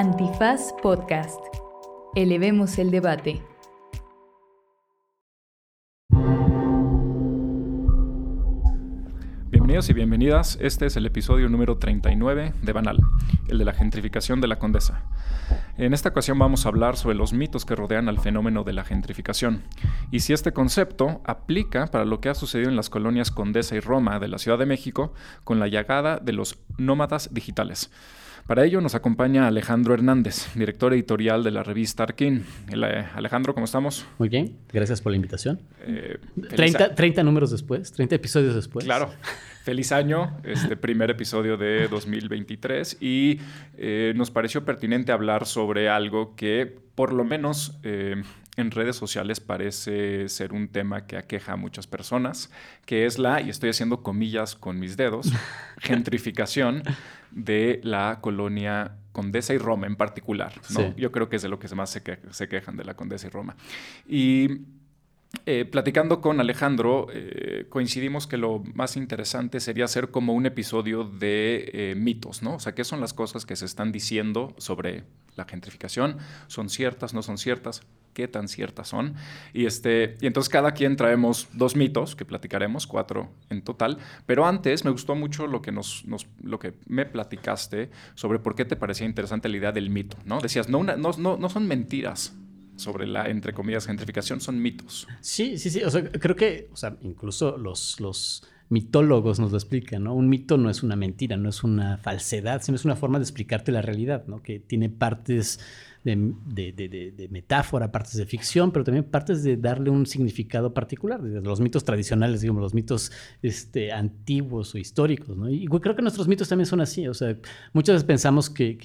Antifaz Podcast. Elevemos el debate. Bienvenidos y bienvenidas. Este es el episodio número 39 de Banal, el de la gentrificación de la Condesa. En esta ocasión vamos a hablar sobre los mitos que rodean al fenómeno de la gentrificación y si este concepto aplica para lo que ha sucedido en las colonias Condesa y Roma de la Ciudad de México con la llegada de los nómadas digitales. Para ello nos acompaña Alejandro Hernández, director editorial de la revista Arquín. Eh, Alejandro, ¿cómo estamos? Muy bien, gracias por la invitación. 30, eh, 30, números después, 30 episodios después. Claro, feliz año, este primer episodio de 2023 y eh, nos pareció pertinente hablar sobre algo que por lo menos en redes sociales parece ser un tema que aqueja a muchas personas, que es la, y estoy haciendo comillas con mis dedos, gentrificación de la colonia Condesa y Roma en particular. Yo creo que es de lo que más se, se quejan de la Condesa y Roma. Y eh, platicando con Alejandro, eh, coincidimos que lo más interesante sería hacer como un episodio de eh, mitos, ¿no? O sea, ¿qué son las cosas que se están diciendo sobre la gentrificación? ¿Son ciertas, no son ciertas? ¿Qué tan ciertas son? Y, este, y entonces cada quien traemos dos mitos que platicaremos, cuatro en total. Pero antes me gustó mucho lo que, nos, lo que me platicaste sobre por qué te parecía interesante la idea del mito, ¿no? Decías, no, no, no, no son mentiras, sobre la, entre comillas, gentrificación son mitos. Sí, sí, sí. O sea, creo que, o sea, incluso los, los mitólogos nos lo explican, ¿no? Un mito no es una mentira, no es una falsedad, sino es una forma de explicarte la realidad, ¿no? Que tiene partes de, de, metáfora, partes de ficción, pero también partes de darle un significado particular. Los mitos tradicionales, digamos, los mitos este, antiguos o históricos, ¿no? Y creo que nuestros mitos también son así. O sea, muchas veces pensamos que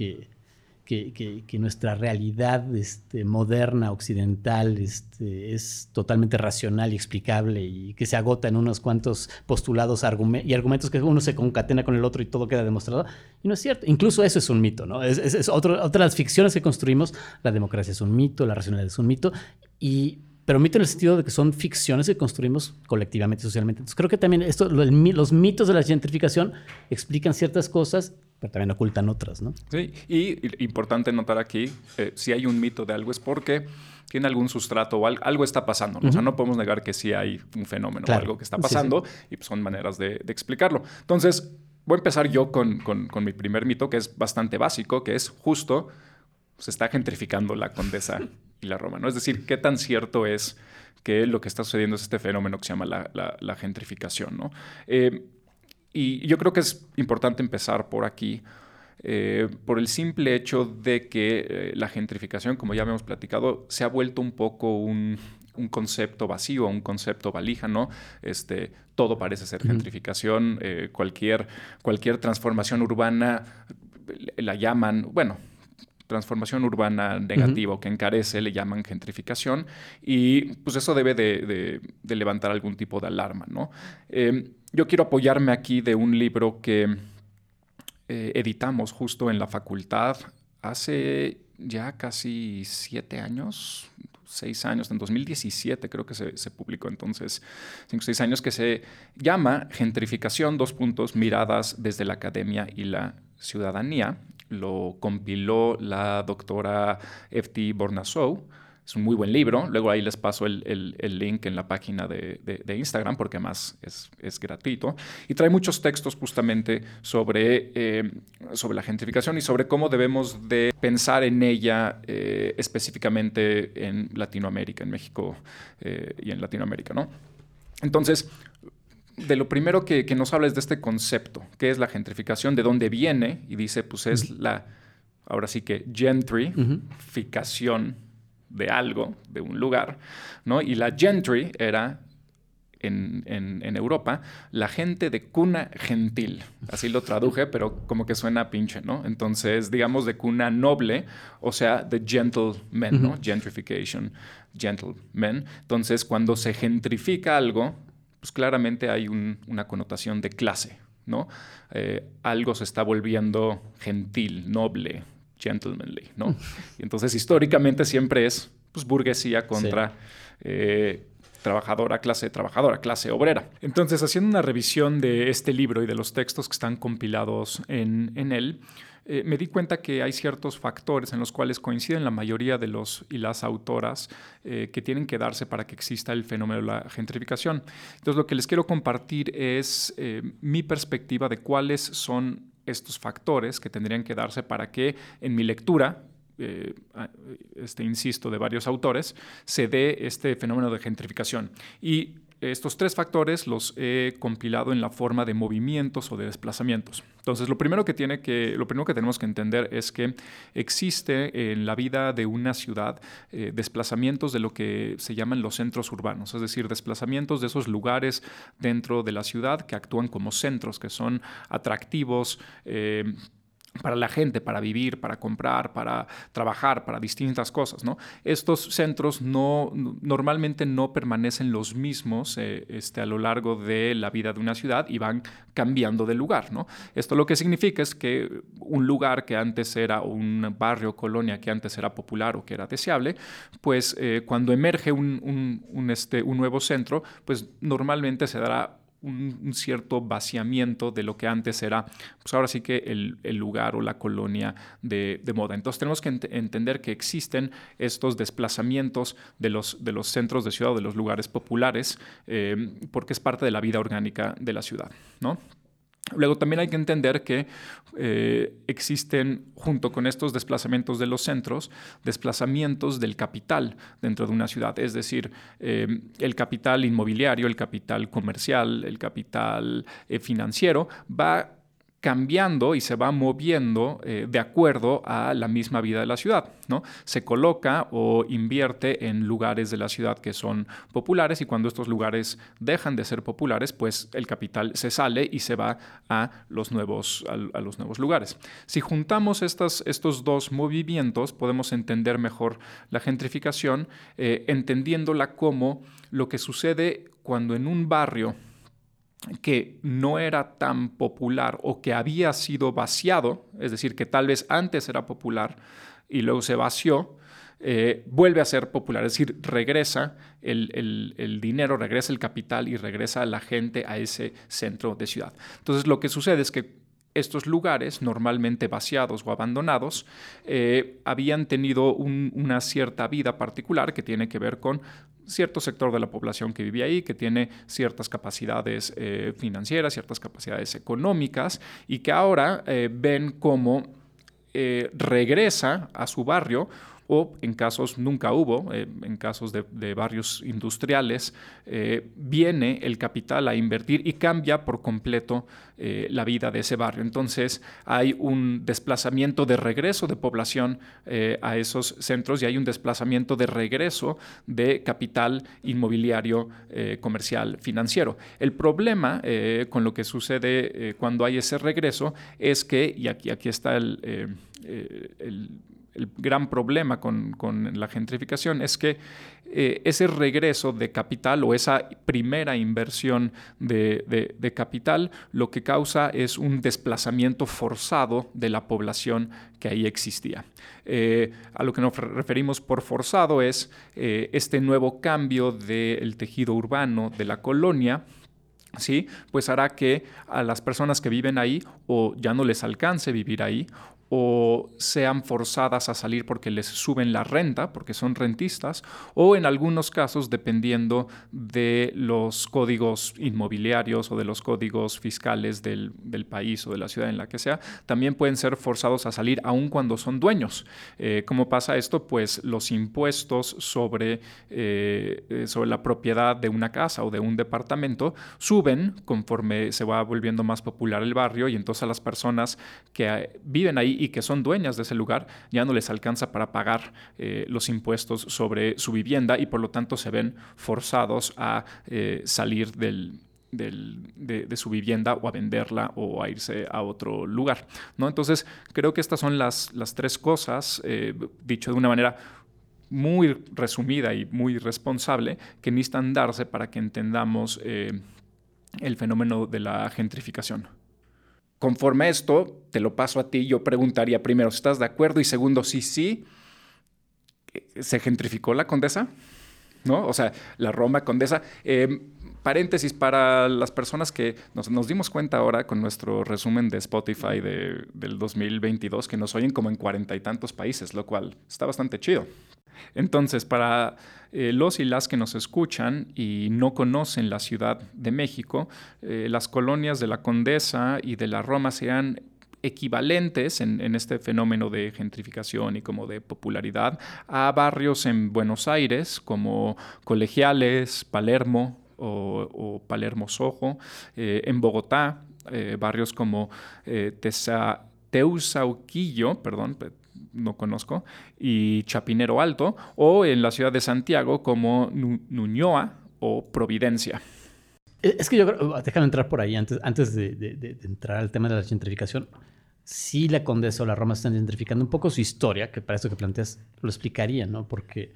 que, nuestra realidad este, moderna, occidental, este, es totalmente racional y explicable y que se agota en unos cuantos postulados y argumentos que uno se concatena con el otro y todo queda demostrado. Y no es cierto. Incluso eso es un mito, ¿no? Es, es, otra de las ficciones que construimos. La democracia es un mito, la racionalidad es un mito. Y pero mito en el sentido de que son ficciones que construimos colectivamente, socialmente. Entonces creo que también esto, los mitos de la gentrificación explican ciertas cosas pero también ocultan otras, ¿no? Sí, y importante notar aquí, eh, si hay un mito de algo es porque tiene algún sustrato o algo, está pasando. ¿no? O sea, no podemos negar que sí hay un fenómeno o algo que está pasando y pues, son maneras de, explicarlo. Entonces, voy a empezar yo con, mi primer mito, que es bastante básico, que es justo se está gentrificando la condesa y la Roma, ¿no? Es decir, qué tan cierto es que lo que está sucediendo es este fenómeno que se llama la, gentrificación, ¿no? Eh, y yo creo que es importante empezar por aquí, eh, por el simple hecho de que eh, la gentrificación, como ya habíamos platicado, se ha vuelto un poco un, concepto vacío, un concepto valija, ¿no? Este, todo parece ser gentrificación, eh, cualquier, cualquier transformación urbana la llaman, bueno, transformación urbana negativa o que encarece le llaman gentrificación y pues eso debe de, levantar algún tipo de alarma, ¿no? Yo quiero apoyarme aquí de un libro que eh, editamos justo en la facultad hace ya casi siete años, seis años, en 2017 creo que se, publicó entonces, cinco o seis años, que se llama Gentrificación, dos puntos, miradas desde la academia y la ciudadanía. Lo compiló la doctora F.T. Bornasou es un muy buen libro. Luego ahí les paso el, link en la página de, Instagram porque además es, gratuito. Y trae muchos textos justamente sobre, eh, sobre la gentrificación y sobre cómo debemos de pensar en ella eh, específicamente en Latinoamérica, en México eh, y en Latinoamérica. ¿no? Entonces, de lo primero que, nos habla es de este concepto, que es la gentrificación, de dónde viene, y dice, pues es la, ahora sí que, gentrificación de algo, de un lugar, ¿no? Y la gentry era en, Europa, la gente de cuna gentil. Así lo traduje, pero como que suena pinche, ¿no? Entonces, digamos de cuna noble, o sea, de gentlemen, ¿no? Gentrification, gentlemen. Entonces, cuando se gentrifica algo, pues claramente hay una connotación de clase, ¿no? Eh, algo se está volviendo gentil, noble, gentlemanly, ¿no? Y entonces históricamente siempre es pues, burguesía contra eh, trabajadora, clase trabajadora, clase obrera. Entonces, haciendo una revisión de este libro y de los textos que están compilados en, él, eh, me di cuenta que hay ciertos factores en los cuales coinciden la mayoría de los y las autoras eh, que tienen que darse para que exista el fenómeno de la gentrificación. Entonces, lo que les quiero compartir es eh, mi perspectiva de cuáles son estos factores que tendrían que darse para que en mi lectura, este, insisto, de varios autores, se dé este fenómeno de gentrificación. Y estos tres factores los he compilado en la forma de movimientos o de desplazamientos. Entonces, lo primero que, tiene que, lo primero que tenemos que entender es que existe en la vida de una ciudad eh, desplazamientos de lo que se llaman los centros urbanos, es decir, desplazamientos de esos lugares dentro de la ciudad que actúan como centros, que son atractivos. Eh, para la gente, para vivir, para comprar, para trabajar, para distintas cosas. ¿no? Estos centros no, normalmente no permanecen los mismos eh, este, a lo largo de la vida de una ciudad y van cambiando de lugar. ¿no? Esto lo que significa es que un lugar que antes era un barrio, colonia que antes era popular o que era deseable, pues eh, cuando emerge un, este, un nuevo centro, pues normalmente se dará un, cierto vaciamiento de lo que antes era, pues ahora sí que el, lugar o la colonia de, moda. Entonces tenemos que entender que existen estos desplazamientos de los, de los centros de ciudad de los lugares populares, eh, porque es parte de la vida orgánica de la ciudad, ¿no? Luego también hay que entender que eh, existen, junto con estos desplazamientos de los centros, desplazamientos del capital dentro de una ciudad. Es decir, eh, el capital inmobiliario, el capital comercial, el capital eh, financiero va cambiando y se va moviendo eh, de acuerdo a la misma vida de la ciudad. ¿no? Se coloca o invierte en lugares de la ciudad que son populares y cuando estos lugares dejan de ser populares, pues el capital se sale y se va a los nuevos, a, los nuevos lugares. Si juntamos estas, estos dos movimientos, podemos entender mejor la gentrificación, eh, entendiéndola como lo que sucede cuando en un barrio que no era tan popular o que había sido vaciado, es decir, que tal vez antes era popular y luego se vació, eh, vuelve a ser popular, es decir, regresa el, el, dinero, regresa el capital y regresa la gente a ese centro de ciudad. Entonces lo que sucede es que estos lugares, normalmente vaciados o abandonados, eh, habían tenido una cierta vida particular que tiene que ver con cierto sector de la población que vivía ahí, que tiene ciertas capacidades eh, financieras, ciertas capacidades económicas, y que ahora eh, ven cómo regresa a su barrio o en casos nunca hubo, eh, en casos de, barrios industriales, eh, viene el capital a invertir y cambia por completo eh, la vida de ese barrio. Entonces hay un desplazamiento de regreso de población a esos centros y hay un desplazamiento de regreso de capital inmobiliario, comercial, financiero. El problema con lo que sucede cuando hay ese regreso es que, y aquí, aquí está el el gran problema con, la gentrificación es que eh, ese regreso de capital o esa primera inversión de, capital lo que causa es un desplazamiento forzado de la población que ahí existía. Eh, a lo que nos referimos por forzado es eh, este nuevo cambio del tejido urbano de la colonia. ¿sí? Pues hará que a las personas que viven ahí o ya no les alcance vivir ahí o sean forzadas a salir porque les suben la renta, porque son rentistas, o en algunos casos, dependiendo de los códigos inmobiliarios o de los códigos fiscales del, país o de la ciudad en la que sea, también pueden ser forzados a salir aun cuando son dueños. Eh, ¿Cómo pasa esto? Pues los impuestos sobre, eh, eh, sobre la propiedad de una casa o de un departamento suben conforme se va volviendo más popular el barrio y entonces las personas que viven ahí y que son dueñas de ese lugar ya no les alcanza para pagar eh, los impuestos sobre su vivienda y por lo tanto se ven forzados a eh, salir del, de, su vivienda o a venderla o a irse a otro lugar. ¿no? Entonces, creo que estas son las, las tres cosas, eh, dicho de una manera muy resumida y muy responsable, que necesitan darse para que entendamos el fenómeno de la gentrificación. Conforme a esto, te lo paso a ti, yo preguntaría primero estás de acuerdo y segundo, si sí, ¿se gentrificó la condesa? ¿No? O sea, la Roma condesa. Em, paréntesis para las personas que nos, dimos cuenta ahora con nuestro resumen de Spotify del 2022 que nos oyen como en cuarenta y tantos países, lo cual está bastante chido. Entonces, para eh, los y las que nos escuchan y no conocen la Ciudad de México, eh, las colonias de la Condesa y de la Roma sean equivalentes en, este fenómeno de gentrificación y como de popularidad a barrios en Buenos Aires como Colegiales, Palermo o, Palermo Sojo, eh, en Bogotá, barrios como Teusauquillo, perdón, no conozco, y Chapinero Alto, o en la ciudad de Santiago como Nuñoa o Providencia. E, es que yo creo, déjame entrar por ahí antes, antes de, entrar al tema de la gentrificación. Si la Condesa o la Roma están gentrificando un poco su historia, que para esto que planteas lo explicaría, ¿no? Porque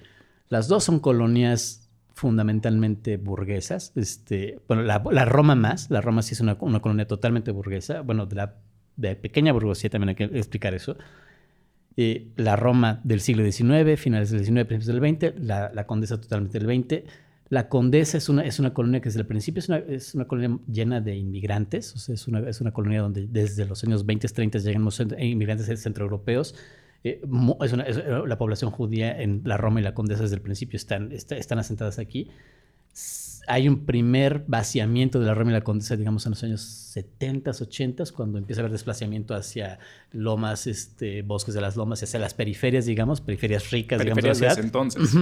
las dos son colonias fundamentalmente burguesas. Este, bueno, la, Roma más, la Roma sí es una, una colonia totalmente burguesa. Bueno, de la de pequeña burguesía también hay que explicar eso. Eh, la Roma del siglo XIX, finales del XIX, principios del XX, la, Condesa totalmente del XX. La Condesa es una, es una colonia que desde el principio es una, es una colonia llena de inmigrantes, es una, es una colonia donde desde los años 20, 30 llegan inmigrantes centroeuropeos. Eh, la población judía en la Roma y la Condesa desde el principio están, están asentadas aquí hay un primer vaciamiento de la Roma y la Condesa, digamos, en los años 70, 80, cuando empieza a haber desplazamiento hacia lomas, este, bosques de las lomas, hacia las periferias, digamos, periferias ricas, digamos, de la ciudad. entonces.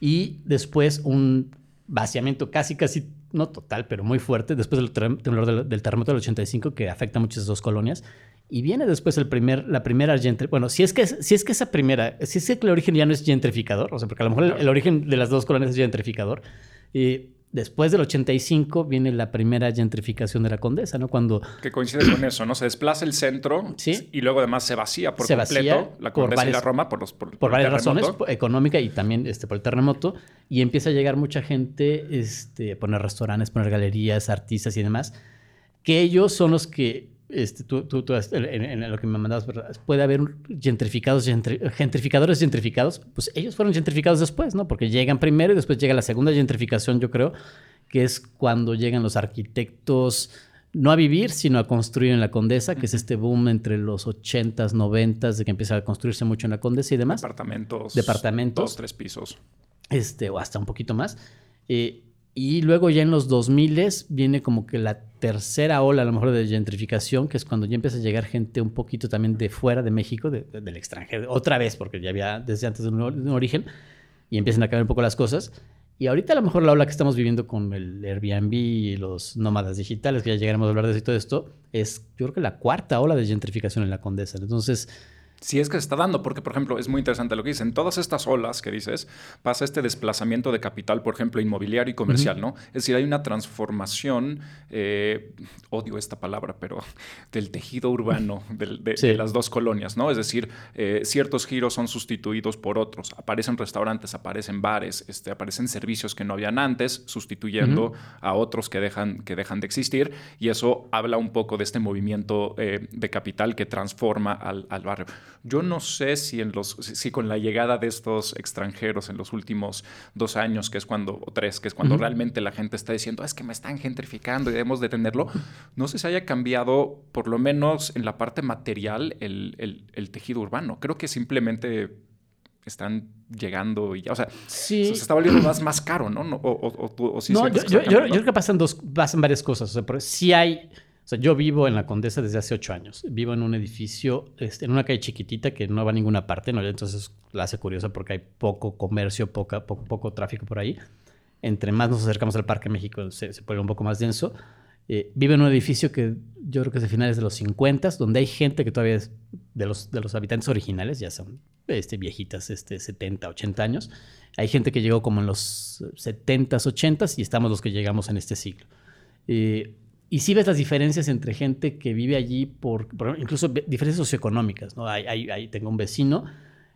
Y después un vaciamiento casi, casi, no total, pero muy fuerte, después del temblor del, terremoto del 85, que afecta a muchas dos colonias. Y viene después el primer, la primera gentrificación. Bueno, si es, que, si es que esa primera, si es que el origen ya no es gentrificador, o sea, porque a lo mejor el, origen de las dos colonias es gentrificador, y después del 85 viene la primera gentrificación de la Condesa, ¿no? Cuando... Que coincide con eso, ¿no? Se desplaza el centro ¿Sí? y luego además se vacía por completo la Condesa y la Roma por, los, por, varias razones, económica y también este, por el terremoto, y empieza a llegar mucha gente este, poner restaurantes, poner galerías, artistas y demás, que ellos son los que este, tú, tú, en, lo que me mandabas, puede haber gentrificados, gentrificadores gentrificados, pues ellos fueron gentrificados después, ¿no? Porque llegan primero y después llega la segunda gentrificación, yo creo, que es cuando llegan los arquitectos, no a vivir, sino a construir en la Condesa, que es este boom entre los 80s, 90s, de que empieza a construirse mucho en la Condesa y demás. Departamentos. Departamentos. Dos, tres pisos. Este, o hasta un poquito más. Eh, y luego ya en los 2000 viene como que la tercera ola a lo mejor de gentrificación, que es cuando ya empieza a llegar gente un poquito también de fuera de México, del extranjero, otra vez, porque ya había desde antes de un, origen, y empiezan a cambiar un poco las cosas. Y ahorita a lo mejor la ola que estamos viviendo con el Airbnb y los nómadas digitales, que ya llegaremos a hablar de eso y todo esto, es yo creo que la cuarta ola de gentrificación en la Condesa. Entonces, si es que se está dando, porque por ejemplo es muy interesante lo que dicen, todas estas olas que dices, pasa este desplazamiento de capital, por ejemplo, inmobiliario y comercial, ¿no? Es decir, hay una transformación, eh, odio esta palabra, pero del tejido urbano de, las dos colonias, ¿no? Es decir, eh, ciertos giros son sustituidos por otros, aparecen restaurantes, aparecen bares, este, aparecen servicios que no habían antes, sustituyendo a otros que dejan, que dejan de existir, y eso habla un poco de este movimiento eh, de capital que transforma al, al barrio. Yo no sé si, en los, si con la llegada de estos extranjeros en los últimos dos años, que es cuando, o tres, que es cuando realmente la gente está diciendo, ah, es que me están gentrificando y debemos detenerlo, no sé si haya cambiado, por lo menos en la parte material, el, tejido urbano. Creo que simplemente están llegando y ya, o sea, se está volviendo más, más caro, ¿no? O, no, yo, creo que pasan, dos, pasan varias cosas. O sea, sí hay o sea, yo vivo en la Condesa desde hace ocho años. Vivo en un edificio, este, en una calle chiquitita que no va a ninguna parte, ¿no? entonces la hace curiosa porque hay poco comercio, poca, poco, poco tráfico por ahí. Entre más nos acercamos al Parque México se, se pone un poco más denso. Eh, vivo en un edificio que yo creo que es de finales de los 50, donde hay gente que todavía es de los, de los habitantes originales, ya son este, viejitas, este, 70, 80 años. Hay gente que llegó como en los 70, 80 y estamos los que llegamos en este siglo. Eh, y sí ves las diferencias entre gente que vive allí, por, incluso diferencias socioeconómicas. ¿no? Hay, tengo un vecino,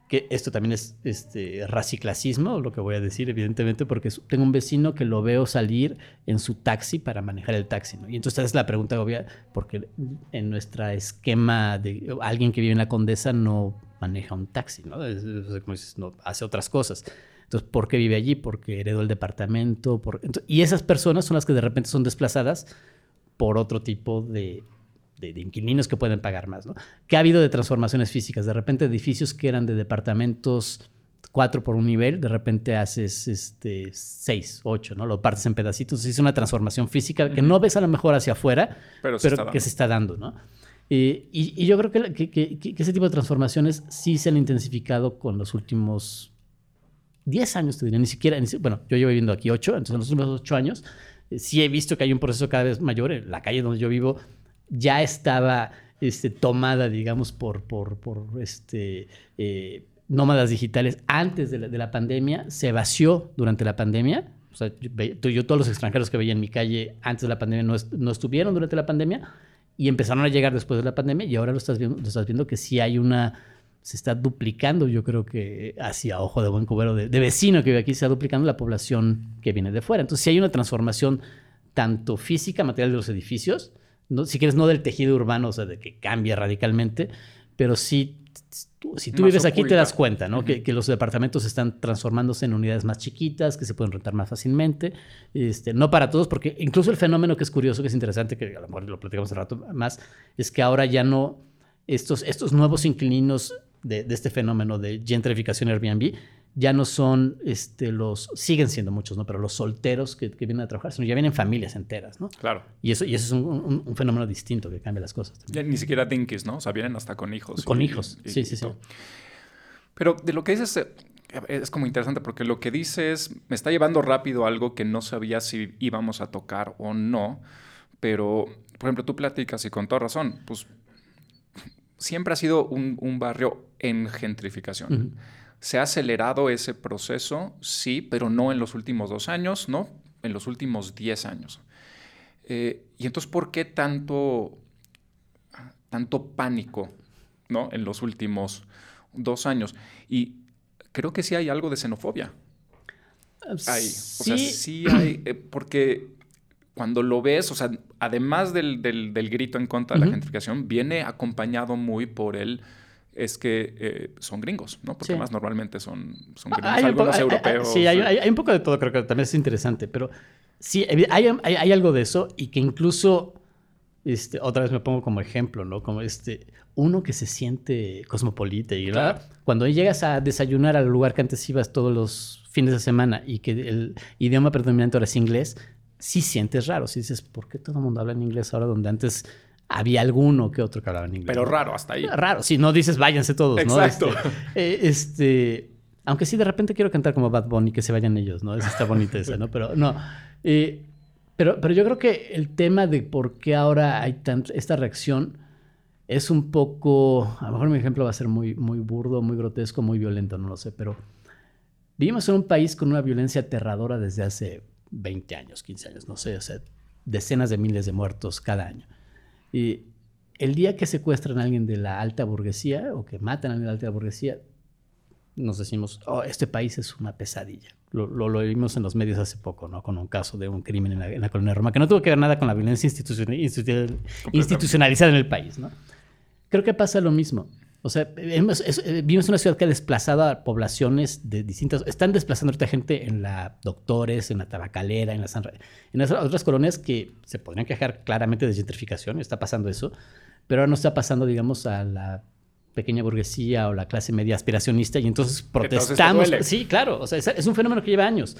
que esto también es este, raciclasismo, lo que voy a decir, evidentemente, porque tengo un vecino que lo veo salir en su taxi para manejar el taxi. ¿no? Y entonces es la pregunta obvia, porque en nuestro esquema de alguien que vive en la Condesa no maneja un taxi, ¿no? como dices, no, hace otras cosas. Entonces, ¿por qué vive allí? Porque heredó el departamento. y esas personas son las que de repente son desplazadas por otro tipo de, inquilinos que pueden pagar más. ¿no? ¿Qué ha habido de transformaciones físicas? De repente edificios que eran de departamentos cuatro por un nivel, de repente haces este, seis, ocho, ¿no? Lo partes en pedacitos. Es una transformación física que no ves a lo mejor hacia afuera, pero, que se está dando, ¿no? y, yo creo que, que, ese tipo de transformaciones sí se han intensificado con los últimos 10 años, te diría, ni siquiera, bueno, yo llevo viviendo aquí 8, entonces en los últimos 8 años sí he visto que hay un proceso cada vez mayor. La calle donde yo vivo ya estaba este, tomada, digamos, por este, eh, nómadas digitales antes de la, pandemia, se vació durante la pandemia. O sea, yo, todos los extranjeros que veía en mi calle antes de la pandemia no, no estuvieron durante la pandemia y empezaron a llegar después de la pandemia y ahora lo estás viendo, lo estás viendo que sí hay una se está duplicando, yo creo que hacia ojo de buen cubero de, vecino que vive aquí, se está duplicando la población que viene de fuera. Entonces, si hay una transformación tanto física, material de los edificios, no, si quieres, no del tejido urbano, o sea, de que cambia radicalmente, pero sí, si tú vives aquí te das cuenta, ¿no? que, los departamentos están transformándose en unidades más chiquitas, que se pueden rentar más fácilmente. Este, no para todos, porque incluso el fenómeno que es curioso, que es interesante, que a lo mejor lo platicamos un rato más, es que ahora ya no, estos, estos nuevos inquilinos de, este fenómeno de gentrificación Airbnb ya no son este, los, siguen siendo muchos, ¿no? Pero los solteros que, vienen a trabajar, sino ya vienen familias enteras, ¿no? Claro. Y eso, y eso es un, fenómeno distinto que cambia las cosas. Ya ni siquiera dinkies, ¿no? O sea, vienen hasta con hijos. Con hijos, sí, sí, sí. Pero de lo que dices eh, es como interesante porque lo que dices me está llevando rápido a algo que no sabía si íbamos a tocar o no, pero, por ejemplo, tú platicas y con toda razón, pues siempre ha sido un, barrio en gentrificación. Se ha acelerado ese proceso, sí, pero no en los últimos dos años, ¿no? En los últimos diez años. Eh, y entonces, ¿por qué tanto, tanto pánico, ¿no? En los últimos dos años. Y creo que sí hay algo de xenofobia. Hay. O sea, sí hay, eh, porque cuando lo ves, o sea, además del, grito en contra de la gentrificación, viene acompañado muy por el es que eh, son gringos, ¿no? Porque más normalmente son, son gringos, hay algunos europeos. sí, hay, un poco de todo, creo que también es interesante, pero sí, hay, algo de eso y que incluso, este, otra vez me pongo como ejemplo, ¿no? Como este, uno que se siente cosmopolita y cuando llegas a desayunar al lugar que antes ibas todos los fines de semana y que el idioma predominante ahora es inglés, sí sientes raro. Si dices, ¿por qué todo el mundo habla en inglés ahora donde antes había alguno que otro que hablaba en inglés? Pero raro, hasta ahí. Raro, si no dices, váyanse todos, Exacto. ¿no? Eh, este, aunque sí, de repente quiero cantar como Bad Bunny, que se vayan ellos, ¿no? Esa está bonita esa, ¿no? Pero no. Eh, pero, pero yo creo que el tema de por qué ahora hay tanto, esta reacción es un poco, a lo mejor mi ejemplo va a ser muy, muy burdo, muy grotesco, muy violento, no lo sé, pero vivimos en un país con una violencia aterradora desde hace 20 años, 15 años, no sé, o sea, decenas de miles de muertos cada año. Y el día que secuestran a alguien de la alta burguesía o que matan a alguien de la alta burguesía, nos decimos, oh, este país es una pesadilla. Lo, lo, vimos en los medios hace poco, ¿no? Con un caso de un crimen en la, en la colonia Roma, que no tuvo que ver nada con la violencia institucionalizada en el país, ¿no? Creo que pasa lo mismo. O sea, vivimos en una ciudad que ha desplazado a poblaciones de distintas... Están desplazando ahorita gente en la Doctores, en la Tabacalera, en las, en otras colonias que se podrían quejar claramente de gentrificación, está pasando eso, pero ahora no está pasando, digamos, a la pequeña burguesía o la clase media aspiracionista y entonces protestamos. sí, claro, o sea, es, un fenómeno que lleva años.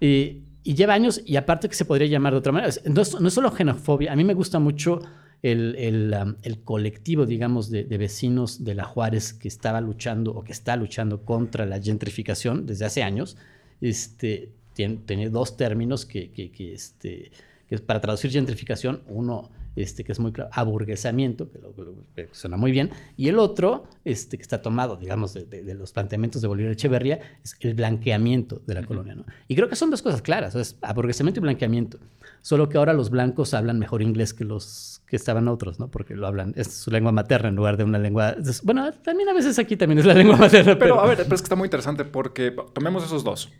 y lleva años y aparte que se podría llamar de otra manera. No no es solo xenofobia, a mí me gusta mucho el, colectivo, digamos, de, vecinos de La Juárez que estaba luchando o que está luchando contra la gentrificación desde hace años, este, tiene, dos términos que, que, este, que para traducir gentrificación, uno este, que es muy claro, aburguesamiento, que, suena muy bien, y el otro, este, que está tomado, digamos, de, los planteamientos de Bolívar Echeverría, es el blanqueamiento de la colonia. ¿no? Y creo que son dos cosas claras, es aburguesamiento y blanqueamiento. Solo que ahora los blancos hablan mejor inglés que los que estaban otros, ¿no? Porque lo hablan, es su lengua materna en lugar de una lengua... Bueno, también a veces aquí también es la lengua materna. Pero, a ver, pero es que está muy interesante porque tomemos esos dos.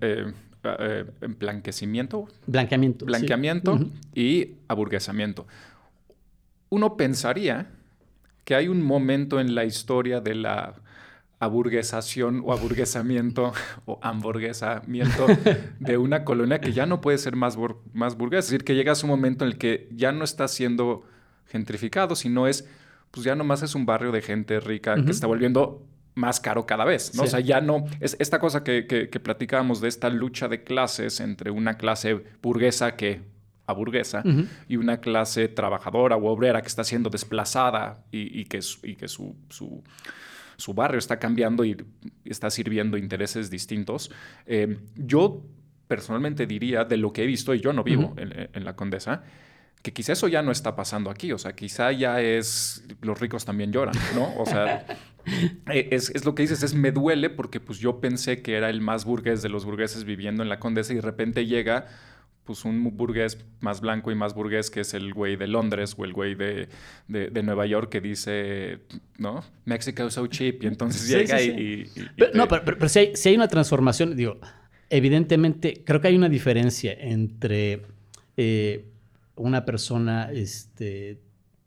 Eh, eh, blanquecimiento. Blanqueamiento. Blanqueamiento y aburguesamiento. Uno pensaría que hay un momento en la historia de la aburguesación o aburguesamiento o hamburguesamiento de una colonia que ya no puede ser más, más burguesa. Es decir, que llega a un momento en el que ya no está siendo gentrificado, sino es, pues ya nomás es un barrio de gente rica que está volviendo más caro cada vez, ¿no? O sea, ya no... Es esta cosa que, que, platicábamos de esta lucha de clases entre una clase burguesa que aburguesa y una clase trabajadora o obrera que está siendo desplazada y, que, y que su, su su barrio está cambiando y está sirviendo intereses distintos. Eh, yo personalmente diría, de lo que he visto, y yo no vivo en, la Condesa, que quizá eso ya no está pasando aquí, o sea, quizá ya es, los ricos también lloran, ¿no? O sea, es, es, lo que dices, es me duele porque pues yo pensé que era el más burgués de los burgueses viviendo en la Condesa y de repente llega pues un burgués más blanco y más burgués que es el güey de Londres o el güey de, Nueva York que dice, ¿no? Mexico so cheap. Y entonces llega Y, No, pero, si, hay, una transformación, digo, evidentemente creo que hay una diferencia entre eh, una persona este,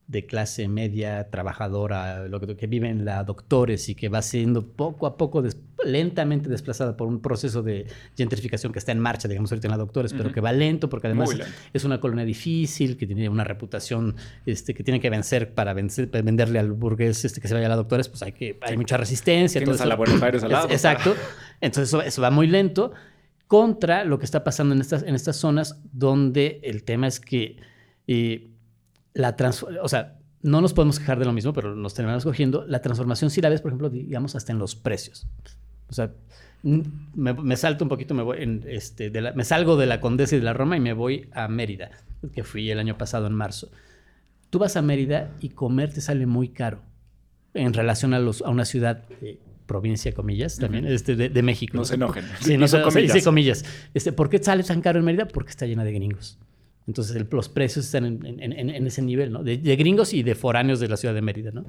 de clase media, trabajadora, lo que, que vive en la doctores y que va siendo poco a poco, lentamente desplazada por un proceso de gentrificación que está en marcha, digamos ahorita en la doctores, pero que va lento porque además es una colonia difícil, que tiene una reputación este, que tiene que vencer para, vencer, venderle al burgués este, que se vaya a la doctores, pues hay, que, hay mucha resistencia. Tienes a la Buenos Aires al lado. Exacto. Entonces eso, va muy lento contra lo que está pasando en estas, en estas zonas donde el tema es que... Eh, la o sea, no nos podemos quejar de lo mismo, pero nos terminamos cogiendo. La transformación si la ves, por ejemplo, digamos, hasta en los precios. O sea, me, salto un poquito, me voy en, este, de me salgo de la Condesa y de la Roma y me voy a Mérida, que fui el año pasado en marzo. Tú vas a Mérida y comer te sale muy caro en relación a, los, a una ciudad de provincia, comillas, también, este, de, México. No, se enojen. Sí, no comillas. Sí, comillas. Este, ¿Por qué sale tan caro en Mérida? Porque está llena de gringos. Entonces los precios están en, ese nivel, ¿no? De, gringos y de foráneos de la ciudad de Mérida, ¿no?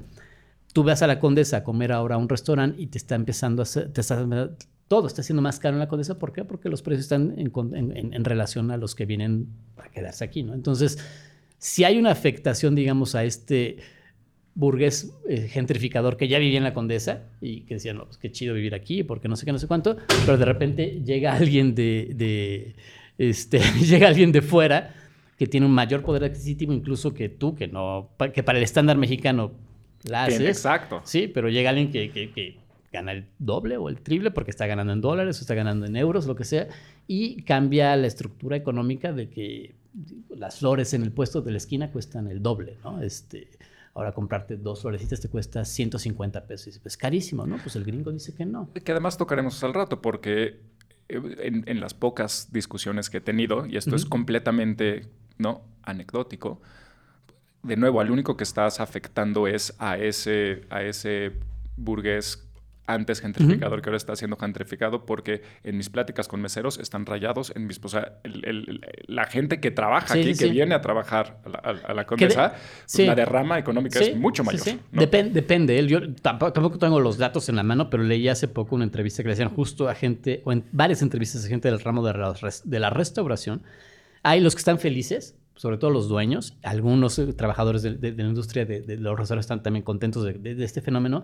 Tú vas a la Condesa a comer ahora a un restaurante y te está empezando a hacer, te está, todo está siendo más caro en la Condesa. ¿Por qué? Porque los precios están en, relación a los que vienen a quedarse aquí, ¿no? Entonces, si hay una afectación, digamos, a este burgués eh, gentrificador que ya vivía en la Condesa y que decía, no, pues qué chido vivir aquí, porque no sé qué, no sé cuánto, pero de repente llega alguien de, de este, llega alguien de fuera que tiene un mayor poder adquisitivo incluso que tú, que no, que para el estándar mexicano la haces. Exacto. Sí, pero llega alguien que, que, gana el doble o el triple porque está ganando en dólares o está ganando en euros, lo que sea, y cambia la estructura económica de que las flores en el puesto de la esquina cuestan el doble, ¿no? Este, ahora comprarte dos florecitas te cuesta 150 pesos. Es carísimo, ¿no? Pues el gringo dice que no. Que además tocaremos al rato porque eh, en, las pocas discusiones que he tenido, y esto es completamente ¿no? anecdótico, de nuevo, al único que estás afectando es a ese, a ese burgués antes gentrificador que ahora está siendo gentrificado porque en mis pláticas con meseros están rayados en mis o sea la gente que trabaja aquí que viene a trabajar a la, condesa pues la derrama económica es mucho mayor depende yo tampoco, tengo los datos en la mano pero leí hace poco una entrevista que le hacían justo a gente o en varias entrevistas a gente del ramo de la, de la restauración hay los que están felices sobre todo los dueños, algunos eh, trabajadores de, la industria de, de, los restaurantes están también contentos de, este fenómeno,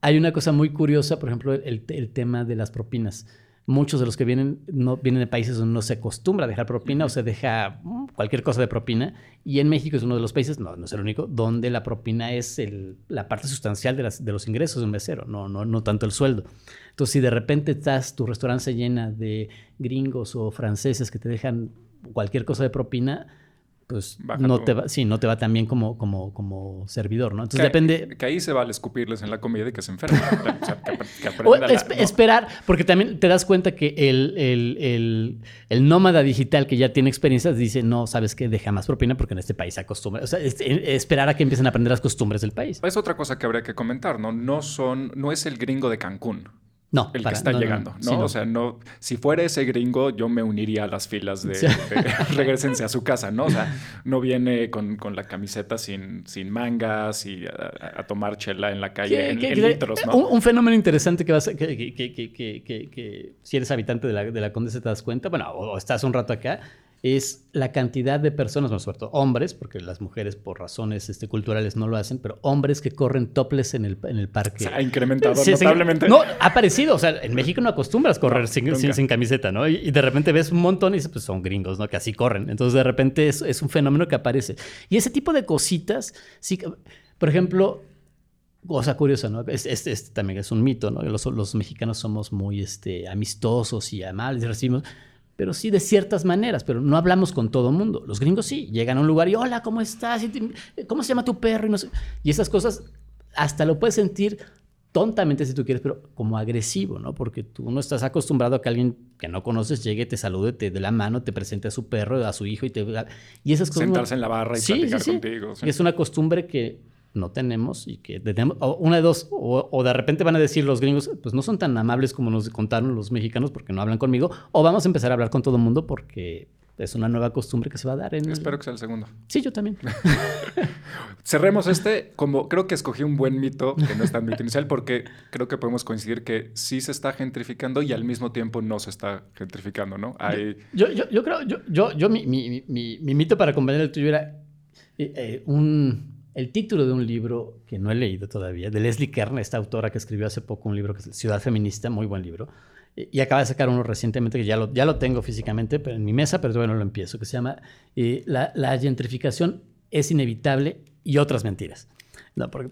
hay una cosa muy curiosa, por ejemplo, el, tema de las propinas. Muchos de los que vienen no vienen de países donde no se acostumbra a dejar propina o se deja mm, cualquier cosa de propina. Y en México es uno de los países, no, no es el único, donde la propina es la parte sustancial de, las, de, los ingresos de un mesero, no, no, no tanto el sueldo. Entonces, si de repente estás, tu restaurante se llena de gringos o franceses que te dejan cualquier cosa de propina, pues no te va, sí, no te va tan bien como, como, como servidor, ¿no? Entonces depende... Que ahí se vale escupirles en la comida y que se enfermen. o Esperar, porque también te das cuenta que el, el, el, nómada digital que ya tiene experiencias dice, no, ¿sabes qué? Deja más propina porque en este país se acostumbra. O sea, esperar a que empiecen a aprender las costumbres del país. Es otra cosa que habría que comentar, ¿no? No son, no es el gringo de Cancún. No, el que está llegando, no, O sea, no, si fuera ese gringo, yo me uniría a las filas de, regresense a su casa, ¿no? O sea, no viene con, la camiseta sin, sin mangas y a, tomar chela en la calle en, litros, ¿no? Un, fenómeno interesante que, vas que, que, si eres habitante de la, de la Condesa te das cuenta, bueno, o estás un rato acá, es la cantidad de personas, más sobre todo hombres, porque las mujeres por razones este, culturales no lo hacen, pero hombres que corren topless en el, en el parque. Se ha incrementado notablemente. no, ha aparecido. O sea, en México no acostumbras correr sin, sin, camiseta, ¿no? Y, de repente ves un montón y dices, pues son gringos, ¿no? Que así corren. Entonces, de repente es, es un fenómeno que aparece. Y ese tipo de cositas, sí, por ejemplo, cosa curiosa, ¿no? Este también es un mito, ¿no? Los, los, mexicanos somos muy este, amistosos y amables y recibimos pero sí de ciertas maneras, pero no hablamos con todo mundo. Los gringos sí, llegan a un lugar y hola, ¿cómo estás? ¿Cómo se llama tu perro? Y, no y esas cosas hasta lo puedes sentir tontamente si tú quieres, pero como agresivo, ¿no? Porque tú no estás acostumbrado a que alguien que no conoces llegue, te salude, te dé la mano, te presente a su perro, a su hijo y te... Y esas cosas... Sentarse en la barra y platicar contigo. Y es una costumbre que no tenemos y que tenemos, una de dos, o, de repente van a decir los gringos, pues no son tan amables como nos contaron los mexicanos porque no hablan conmigo, o vamos a empezar a hablar con todo el mundo porque es una nueva costumbre que se va a dar en... Espero que sea el segundo. Sí, yo también. Cerremos este, como creo que escogí un buen mito, que no es tan mito inicial, porque creo que podemos coincidir que sí se está gentrificando y al mismo tiempo no se está gentrificando, ¿no? Hay... Yo, yo, yo, creo, yo, yo, yo mi, mi, mi, mi, mito para acompañar el tuyo era eh, eh, un el título de un libro que no he leído todavía, de Leslie Kern, esta autora que escribió hace poco un libro que es Ciudad Feminista, muy buen libro, y acaba de sacar uno recientemente que ya lo, ya lo tengo físicamente pero en mi mesa, pero todavía no lo empiezo, que se llama eh, la, la gentrificación es inevitable y otras mentiras. No, porque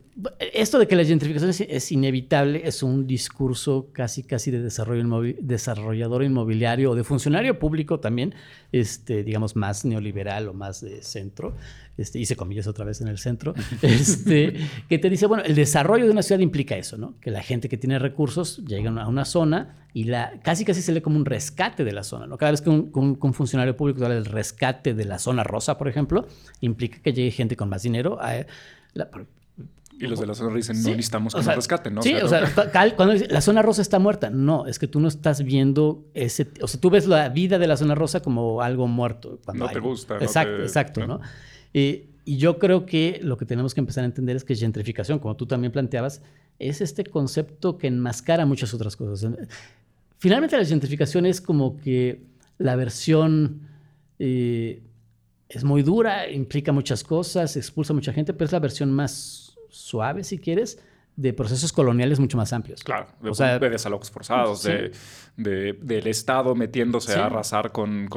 esto de que la gentrificación es, inevitable es un discurso casi, casi de desarrollo desarrollador inmobiliario o de funcionario público también, este, digamos, más neoliberal o más de centro, este, hice comillas otra vez en el centro, este, que te dice, bueno, el desarrollo de una ciudad implica eso, ¿no? Que la gente que tiene recursos llega a una zona y la, casi casi se lee como un rescate de la zona, ¿no? Cada vez que un, funcionario público da el rescate de la zona rosa, por ejemplo, implica que llegue gente con más dinero a... La, y los de la zona rosa dicen, no necesitamos que nos rescaten, ¿no? Sí, o sea, cuando la zona rosa está muerta, no, es que tú no estás viendo ese, o sea, tú ves la vida de la zona rosa como algo muerto. no te gusta. Exacto, exacto, ¿no? y yo creo que lo que tenemos que empezar a entender es que gentrificación, como tú también planteabas, es este concepto que enmascara muchas otras cosas. Finalmente la gentrificación es como que la versión eh, es muy dura, implica muchas cosas, expulsa a mucha gente, pero es la versión más suave, si quieres, de procesos coloniales mucho más amplios. Claro, de, o sea, de desalojos forzados, de, del Estado metiéndose a arrasar con...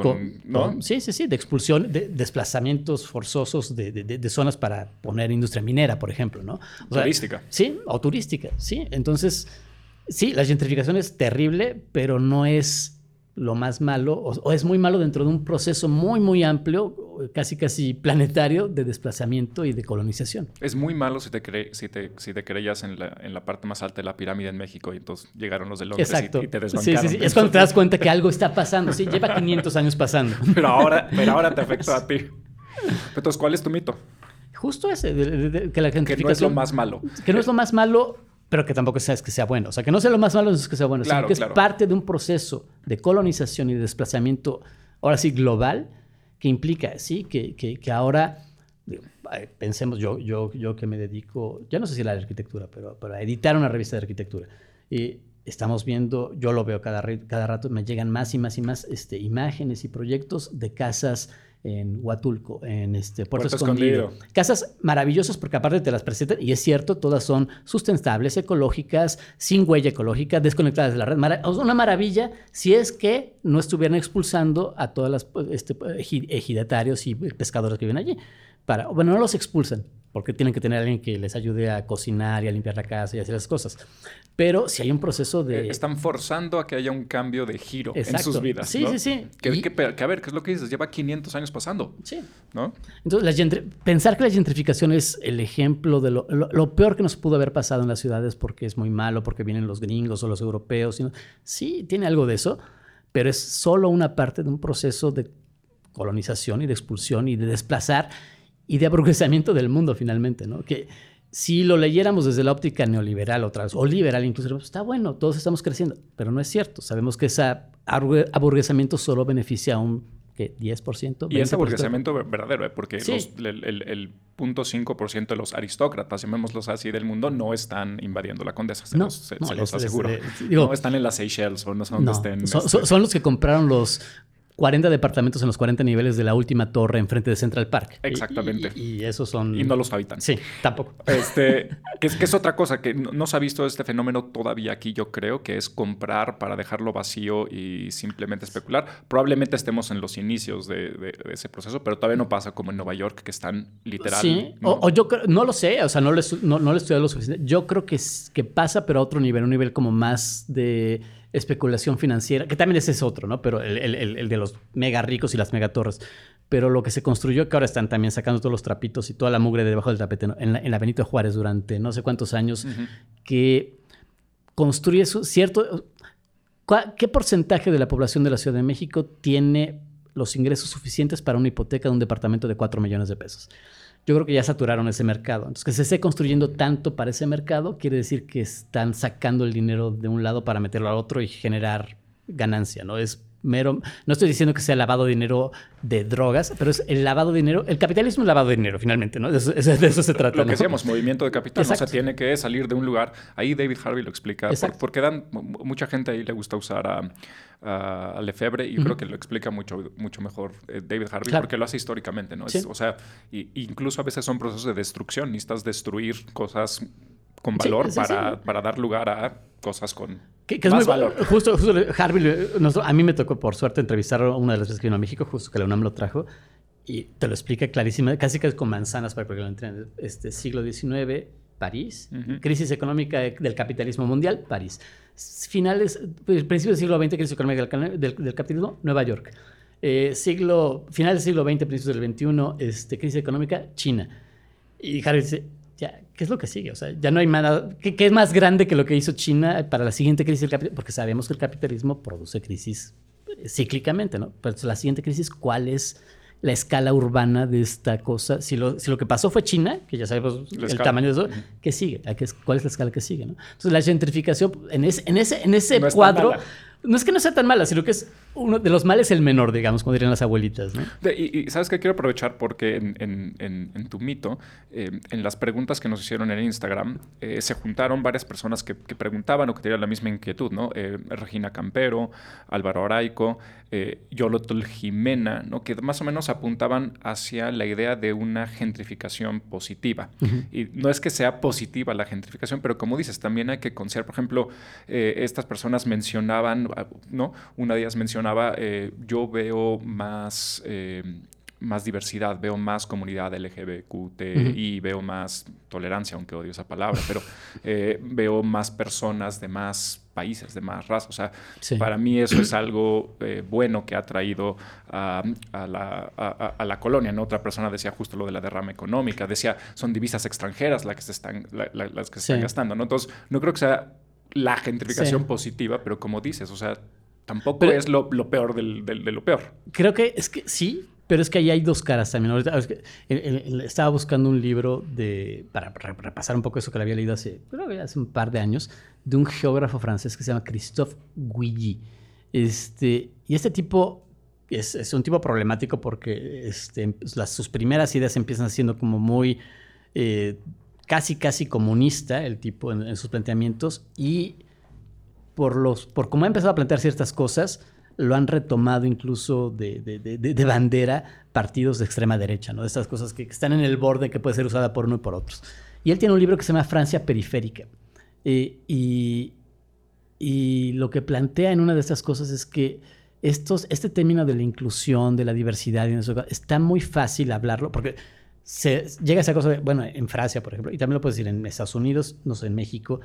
¿no? sí, sí, sí, de expulsión, de desplazamientos forzosos de, zonas para poner industria minera, por ejemplo, ¿no? turística. Sí, o turística, sí. Entonces, sí, la gentrificación es terrible, pero no es lo más malo, o, es muy malo dentro de un proceso muy, muy amplio, casi, casi planetario de desplazamiento y de colonización. Es muy malo si te, si te, si te creías en la, en la parte más alta de la pirámide en México y entonces llegaron los de Londres Y, te desbancaron. Sí, sí, sí. Es cuando te das cuenta que algo está pasando. Sí, lleva 500 años pasando. Pero ahora, pero ahora te afecta a ti. Entonces, ¿cuál es tu mito? Justo ese, que la gentrificación... Que no es lo más malo. Que no es lo más malo pero que tampoco es que sea bueno. O sea, que no sea lo más malo es que sea bueno, sino que es parte de un proceso de colonización y de desplazamiento, ahora sí, global, que implica, sí, que, que, que ahora, pensemos, yo, yo, yo que me dedico, ya no sé si a la arquitectura, pero, pero a editar una revista de arquitectura. Y estamos viendo, yo lo veo cada, cada rato, me llegan más y más y más este, imágenes y proyectos de casas en Huatulco, en este Puerto, Escondido. Casas maravillosas porque aparte te las presentan, y es cierto, todas son sustentables, ecológicas, sin huella ecológica, desconectadas de la red. una maravilla si es que no estuvieran expulsando a todos los este, ejidatarios y pescadores que viven allí. Para, bueno, no los expulsan, porque tienen que tener a alguien que les ayude a cocinar y a limpiar la casa y hacer las cosas. Pero si hay un proceso de... Eh, están forzando a que haya un cambio de giro en sus vidas. Sí, sí, sí. Que, a ver, ¿qué es lo que dices? Lleva 500 años pasando. Sí. ¿No? Entonces, pensar que la gentrificación es el ejemplo de lo, peor que nos pudo haber pasado en las ciudades porque es muy malo, porque vienen los gringos o los europeos. Sí, tiene algo de eso, pero es solo una parte de un proceso de colonización y de expulsión y de desplazar y de aburguesamiento del mundo finalmente, ¿no? Que si lo leyéramos desde la óptica neoliberal otra vez, o liberal incluso, está bueno, todos estamos creciendo, pero no es cierto. Sabemos que ese aburguesamiento solo beneficia a un ¿qué? 10%. Y ese aburguesamiento verdadero, ¿eh? porque el, el, 0.5% de los aristócratas, llamémoslos así, del mundo, no están invadiendo la condesa, se, los, se, los aseguro. no están en las Seychelles o no sé dónde estén. Son, este son, los que compraron los 40 departamentos en los 40 niveles de la última torre enfrente de Central Park. Exactamente. Y, esos son... Y no los habitan. Sí, tampoco. Este, que, es, que es otra cosa, que no, se ha visto este fenómeno todavía aquí, yo creo, que es comprar para dejarlo vacío y simplemente especular. Probablemente estemos en los inicios de, ese proceso, pero todavía no pasa como en Nueva York, que están literal. Sí, o, yo creo, no lo sé, o sea, no le, no, no he estudiado lo suficiente. Yo creo que, que pasa, pero a otro nivel, un nivel como más de especulación financiera, que también ese es otro, ¿no? Pero el, de los mega ricos y las mega torres. Pero lo que se construyó, que ahora están también sacando todos los trapitos y toda la mugre de debajo del tapete, en, la, Benito Juárez durante no sé cuántos años, que construye su, cierto... ¿Qué porcentaje de la población de la Ciudad de México tiene los ingresos suficientes para una hipoteca de un departamento de 4 millones de pesos? Yo creo que ya saturaron ese mercado. Entonces, que se esté construyendo tanto para ese mercado quiere decir que están sacando el dinero de un lado para meterlo al otro y generar ganancia, ¿no? Es mero, no estoy diciendo que sea lavado de dinero de drogas, pero es el lavado de dinero, el capitalismo es lavado de dinero finalmente, ¿no? De eso, se trata. Lo que decíamos, movimiento de capital, o sea, tiene que salir de un lugar, ahí David Harvey lo explica, porque dan, mucha gente ahí le gusta usar a, a Lefebvre y creo que lo explica mucho, mucho mejor eh, David Harvey porque lo hace históricamente, ¿no? o sea, incluso a veces son procesos de destrucción, necesitas destruir cosas con valor para, para dar lugar a cosas con más valor. Justo, justo Harvey, a mí me tocó por suerte entrevistar a una de las veces que vino a México, justo que la UNAM lo trajo, y te lo explica clarísimo, casi que con manzanas para que lo entiendan. Este, siglo XIX, París, crisis económica del capitalismo mundial, París. Finales, pues, principios del siglo XX, crisis económica del, capitalismo, Nueva York. Eh, siglo, finales del siglo XX, principios del XXI, este, crisis económica, China. Y Harvey dice, ¿qué es lo que sigue? O sea, ya no hay nada. ¿Qué, es más grande que lo que hizo China para la siguiente crisis del capitalismo? Porque sabemos que el capitalismo produce crisis eh, cíclicamente, ¿no? Pero la siguiente crisis, ¿cuál es la escala urbana de esta cosa? Si lo, si lo que pasó fue China, que ya sabemos el tamaño de eso, ¿qué sigue? ¿Cuál es la escala que sigue? ¿no? Entonces, la gentrificación, en ese, en ese, en ese cuadro no es que no sea tan mala, sino que es uno de los males el menor, digamos, como dirían las abuelitas. ¿no? y, sabes que quiero aprovechar porque en, tu mito, eh, en las preguntas que nos hicieron en Instagram, eh, se juntaron varias personas que, preguntaban o que tenían la misma inquietud, ¿no? Eh, Regina Campero, Álvaro Araico, Yolotl Jimena, ¿no? Que más o menos apuntaban hacia la idea de una gentrificación positiva. Y no es que sea positiva la gentrificación, pero como dices, también hay que considerar, por ejemplo, estas personas mencionaban ¿no? Una de ellas mencionaba, eh, yo veo más, eh, más diversidad, veo más comunidad LGBTI, veo más tolerancia, aunque odio esa palabra, pero eh, veo más personas de más países, de más razas. O sea, para mí eso es algo bueno que ha traído a, la, colonia. ¿no? Otra persona decía justo lo de la derrama económica, decía, son divisas extranjeras las que se están, las que se están gastando. ¿no? Entonces, no creo que sea la gentrificación positiva, pero como dices, o sea, tampoco es lo, peor del, de lo peor. Creo que es que sí, pero es que ahí hay dos caras también. Ahorita, estaba buscando un libro de, para repasar un poco eso que le había leído hace, hace un par de años, de un geógrafo francés que se llama Christophe Guilly. Este, y este tipo es, un tipo problemático porque este, las, sus primeras ideas empiezan siendo como muy eh, casi, casi comunista, el tipo en, sus planteamientos, y por, los, por cómo ha empezado a plantear ciertas cosas, lo han retomado incluso de, bandera partidos de extrema derecha, ¿no? De estas cosas que están en el borde que puede ser usada por uno y por otros. Y él tiene un libro que se llama Francia Periférica. Eh, y, y, lo que plantea en una de estas cosas es que estos, este término de la inclusión, de la diversidad, está muy fácil hablarlo, porque se, llega esa cosa, bueno, en Francia, por ejemplo, y también lo puedes decir en Estados Unidos, no sé, en México,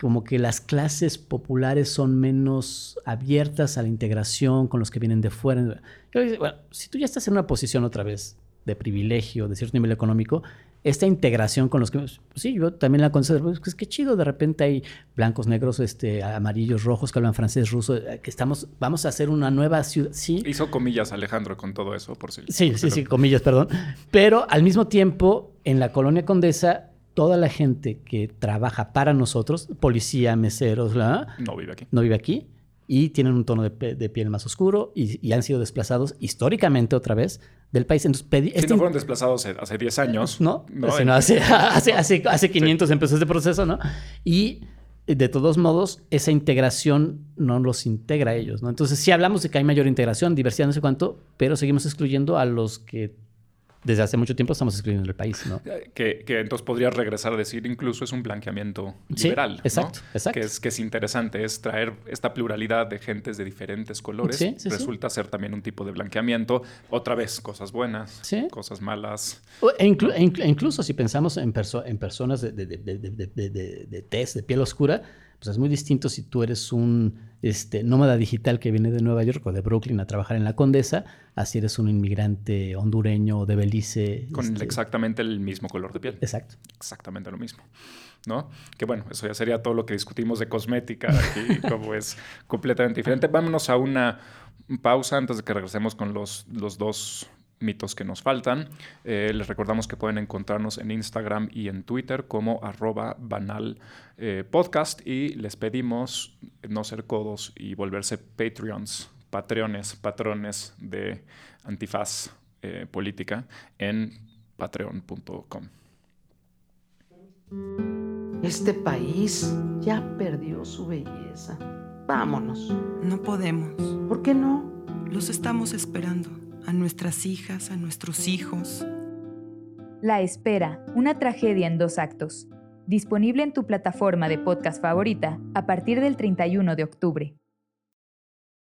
como que las clases populares son menos abiertas a la integración con los que vienen de fuera. Bueno, si tú ya estás en una posición otra vez de privilegio, de cierto nivel económico, esta integración con los que... Pues sí, yo también la considero, pues es que chido, de repente hay blancos, negros, este, amarillos, rojos, que hablan francés, ruso, eh, que estamos, vamos a hacer una nueva ciudad, sí. Hizo comillas Alejandro con todo eso, por si... Sí, sí, sí, comillas, perdón. Pero al mismo tiempo, en la colonia Condesa, toda la gente que trabaja para nosotros, policía, meseros, no vive aquí. No vive aquí y tienen un tono de, piel más oscuro y, han sido desplazados históricamente otra vez del país. Entonces, pedí, este no fueron desplazados hace 10 años. No, no, hace, hace, hace, hace, 500 empezó este proceso, ¿no? Y de todos modos, esa integración no los integra a ellos, ¿no? Entonces, sí hablamos de que hay mayor integración, diversidad, no sé cuánto, pero seguimos excluyendo a los que desde hace mucho tiempo estamos escribiendo el país, ¿no? Eh, que, entonces podrías regresar a decir, incluso es un blanqueamiento liberal. exacto, exacto. Que es, que es interesante, es traer esta pluralidad de gentes de diferentes colores. resulta ser también un tipo de blanqueamiento. Otra vez, cosas buenas, cosas malas. E, e incluso si pensamos en, en personas de, de, de, de tez, de piel oscura, pues es muy distinto si tú eres un este, nómada digital que viene de Nueva York o de Brooklyn a trabajar en la Condesa, así eres un inmigrante hondureño o de Belice. Con este, exactamente el mismo color de piel. Exacto. Exactamente lo mismo. ¿no? Que bueno, eso ya sería todo lo que discutimos de cosmética aquí, como es completamente diferente. Vámonos a una pausa antes de que regresemos con los, los dos mitos que nos faltan. Eh, les recordamos que pueden encontrarnos en Instagram y en Twitter como arroba banal eh, podcast y les pedimos no ser codos y volverse Patreons, patreones, patrones de antifaz eh, política en patreon.com. Este país ya perdió su belleza. Vámonos. No podemos. ¿Por qué no? Los estamos esperando a nuestras hijas, a nuestros hijos. La Espera, una tragedia en dos actos. Disponible en tu plataforma de podcast favorita a partir del 31 de octubre.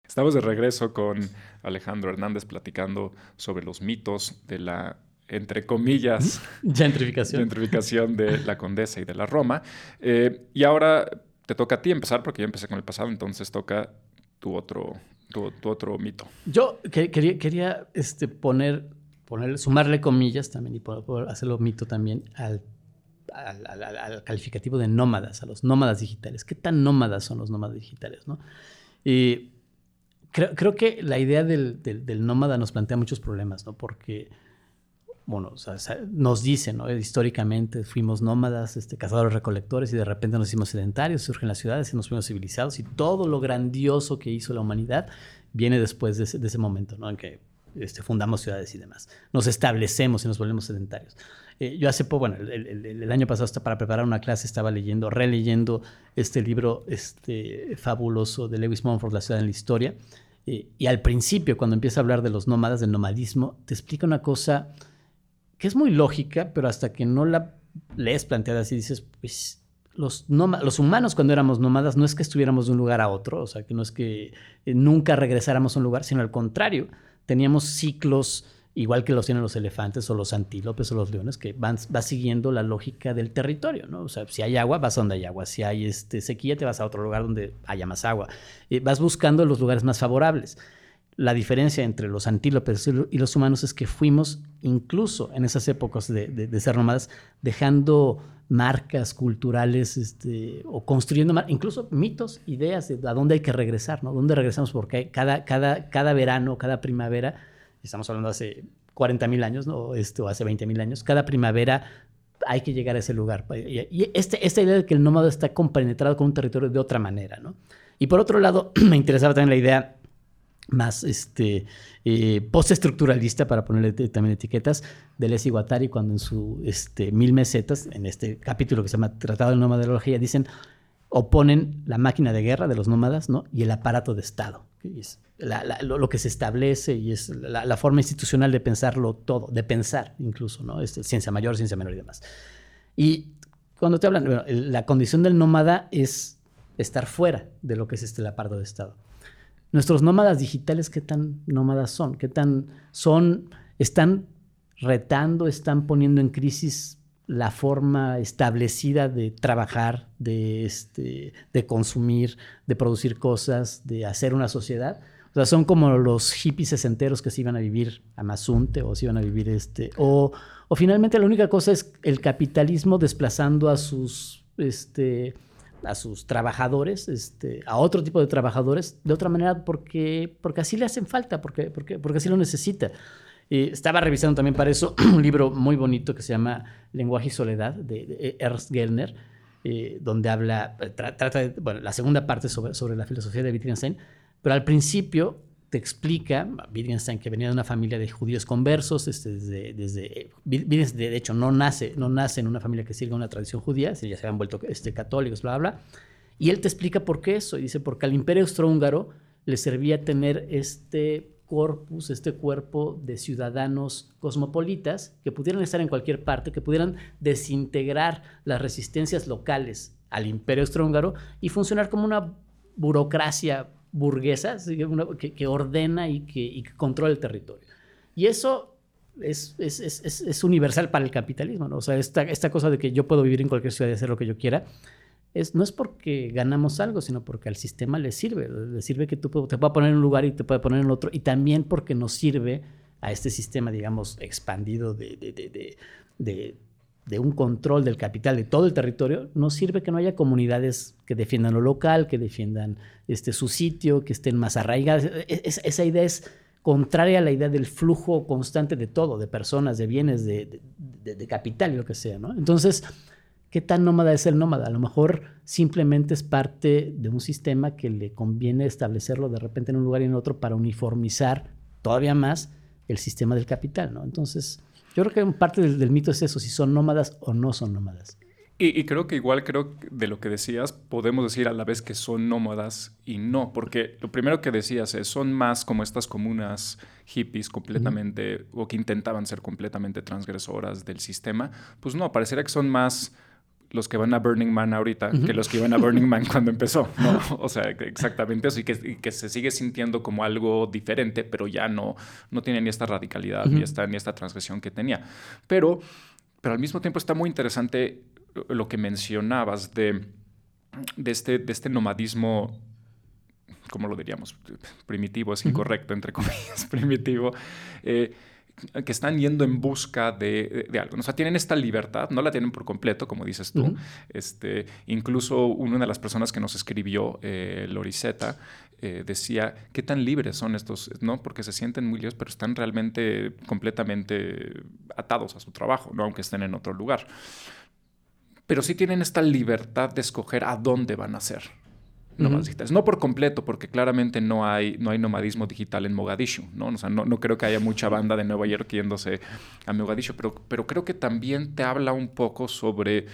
Estamos de regreso con Alejandro Hernández platicando sobre los mitos de la, entre comillas, gentrificación, gentrificación de la Condesa y de la Roma. Eh, y ahora te toca a ti empezar, porque yo empecé con el pasado, entonces toca tu otro, tu, otro mito. Yo quería, quería este, poner, poner, sumarle comillas también y hacerlo mito también al, al, calificativo de nómadas, a los nómadas digitales. ¿Qué tan nómadas son los nómadas digitales? ¿no? Y creo, creo que la idea del, del, nómada nos plantea muchos problemas, ¿no? Porque bueno, nos dicen, históricamente fuimos nómadas, este, cazadores recolectores y de repente nos hicimos sedentarios, surgen las ciudades y nos fuimos civilizados y todo lo grandioso que hizo la humanidad viene después de ese, momento, ¿no? En que este, fundamos ciudades y demás. Nos establecemos y nos volvemos sedentarios. Eh, yo hace poco, bueno, el, año pasado hasta para preparar una clase estaba leyendo, releyendo este libro este, fabuloso de Lewis Mumford, La ciudad en la historia. Eh, y al principio, cuando empieza a hablar de los nómadas, del nomadismo, te explica una cosa que es muy lógica, pero hasta que no la lees planteada así, dices, pues los, los humanos cuando éramos nómadas no es que estuviéramos de un lugar a otro, o sea, que no es que eh, nunca regresáramos a un lugar, sino al contrario, teníamos ciclos igual que los tienen los elefantes o los antílopes o los leones, que van va siguiendo la lógica del territorio, ¿no? O sea, si hay agua, vas a donde hay agua, si hay este, sequía, te vas a otro lugar donde haya más agua, y vas buscando los lugares más favorables la diferencia entre los antílopes y los humanos es que fuimos, incluso en esas épocas de, ser nómadas, dejando marcas culturales este, o construyendo incluso mitos, ideas de a dónde hay que regresar, ¿no? ¿Dónde regresamos? Porque cada, cada, cada verano, cada primavera, estamos hablando hace 40 mil años, ¿no? Este, o hace 20 mil años, cada primavera hay que llegar a ese lugar. Y este, esta idea de que el nómada está compenetrado con un territorio de otra manera, ¿no? Y por otro lado, me interesaba también la idea más este, eh, postestructuralista, para ponerle también etiquetas, de Les Guattari, cuando en su este, Mil Mesetas, en este capítulo que se llama Tratado de Nomadología, dicen, oponen la máquina de guerra de los nómadas ¿no? y el aparato de Estado. es lo, que se establece y es la, forma institucional de pensarlo todo, de pensar incluso, ¿no? Este, ciencia mayor, ciencia menor y demás. Y cuando te hablan, la condición del nómada es estar fuera de lo que es este el aparato de Estado nuestros nómadas digitales, ¿qué tan nómadas son? ¿Qué tan son, están retando, están poniendo en crisis la forma establecida de trabajar, de, este, de consumir, de producir cosas, de hacer una sociedad? O sea, son como los hippies sesenteros que se iban a vivir a Mazunte o se iban a vivir este. O, o finalmente la única cosa es el capitalismo desplazando a sus este, a sus trabajadores, este, a otro tipo de trabajadores, de otra manera porque, porque así le hacen falta, porque, porque, porque así lo necesita. Y estaba revisando también para eso un libro muy bonito que se llama Lenguaje y Soledad de, Ernst Gellner, eh, donde habla, trata de, bueno, la segunda parte sobre, sobre la filosofía de Wittgenstein, pero al principio te explica, Wittgenstein, que venía de una familia de judíos conversos, este, desde, desde Wittgenstein, de hecho, no nace, no nace en una familia que siga una tradición judía, ya se habían vuelto este, católicos, bla, bla, Y él te explica por qué eso. Y dice, porque al imperio austrohúngaro le servía tener este corpus, este cuerpo de ciudadanos cosmopolitas que pudieran estar en cualquier parte, que pudieran desintegrar las resistencias locales al imperio austrohúngaro y funcionar como una burocracia burguesa que, ordena y que, controla el territorio. Y eso es, es, universal para el capitalismo, ¿no? O sea, esta, esta cosa de que yo puedo vivir en cualquier ciudad y hacer lo que yo quiera, es, no es porque ganamos algo, sino porque al sistema le sirve. Le sirve que tú te pueda poner en un lugar y te pueda poner en otro. Y también porque nos sirve a este sistema, digamos, expandido de, un control del capital de todo el territorio, nos sirve que no haya comunidades que defiendan lo local, que defiendan este, su sitio, que estén más arraigadas. E, e, esa idea es contraria a la idea del flujo constante de todo, de personas, de bienes, de, capital y lo que sea. ¿no? Entonces, ¿Qué tan nómada es el nómada? A lo mejor simplemente es parte de un sistema que le conviene establecerlo de repente en un lugar y en otro para uniformizar todavía más el sistema del capital, ¿no? Entonces, yo creo que parte del, mito es eso, si son nómadas o no son nómadas. Y, y, creo que igual creo de lo que decías, podemos decir a la vez que son nómadas y no, porque lo primero que decías es, son más como estas comunas hippies completamente, o que intentaban ser completamente transgresoras del sistema. Pues no, parecería que son más los que van a Burning Man ahorita que los que iban a Burning Man cuando empezó, ¿no? O sea, exactamente eso, y que, se sigue sintiendo como algo diferente, pero ya no, no tiene ni esta radicalidad, ni, esta, ni esta transgresión que tenía. Pero, pero al mismo tiempo está muy interesante lo que mencionabas de, de, este, de este nomadismo ¿cómo lo diríamos? Primitivo, es incorrecto, entre comillas, primitivo. Eh, que están yendo en busca de, algo. O sea, tienen esta libertad, no la tienen por completo, como dices tú. este, incluso una de las personas que nos escribió, eh, Loriseta, eh, decía, ¿qué tan libres son estos? ¿no? Porque se sienten muy libres, pero están realmente completamente atados a su trabajo, ¿no? aunque estén en otro lugar. Pero sí tienen esta libertad de escoger a dónde van a ser nómadas digitales. No por completo, porque claramente no hay, no hay nomadismo digital en Mogadishu, ¿no? O sea, no, no, creo que haya mucha banda de Nueva York yéndose a Mogadishu, pero, pero creo que también te habla un poco sobre,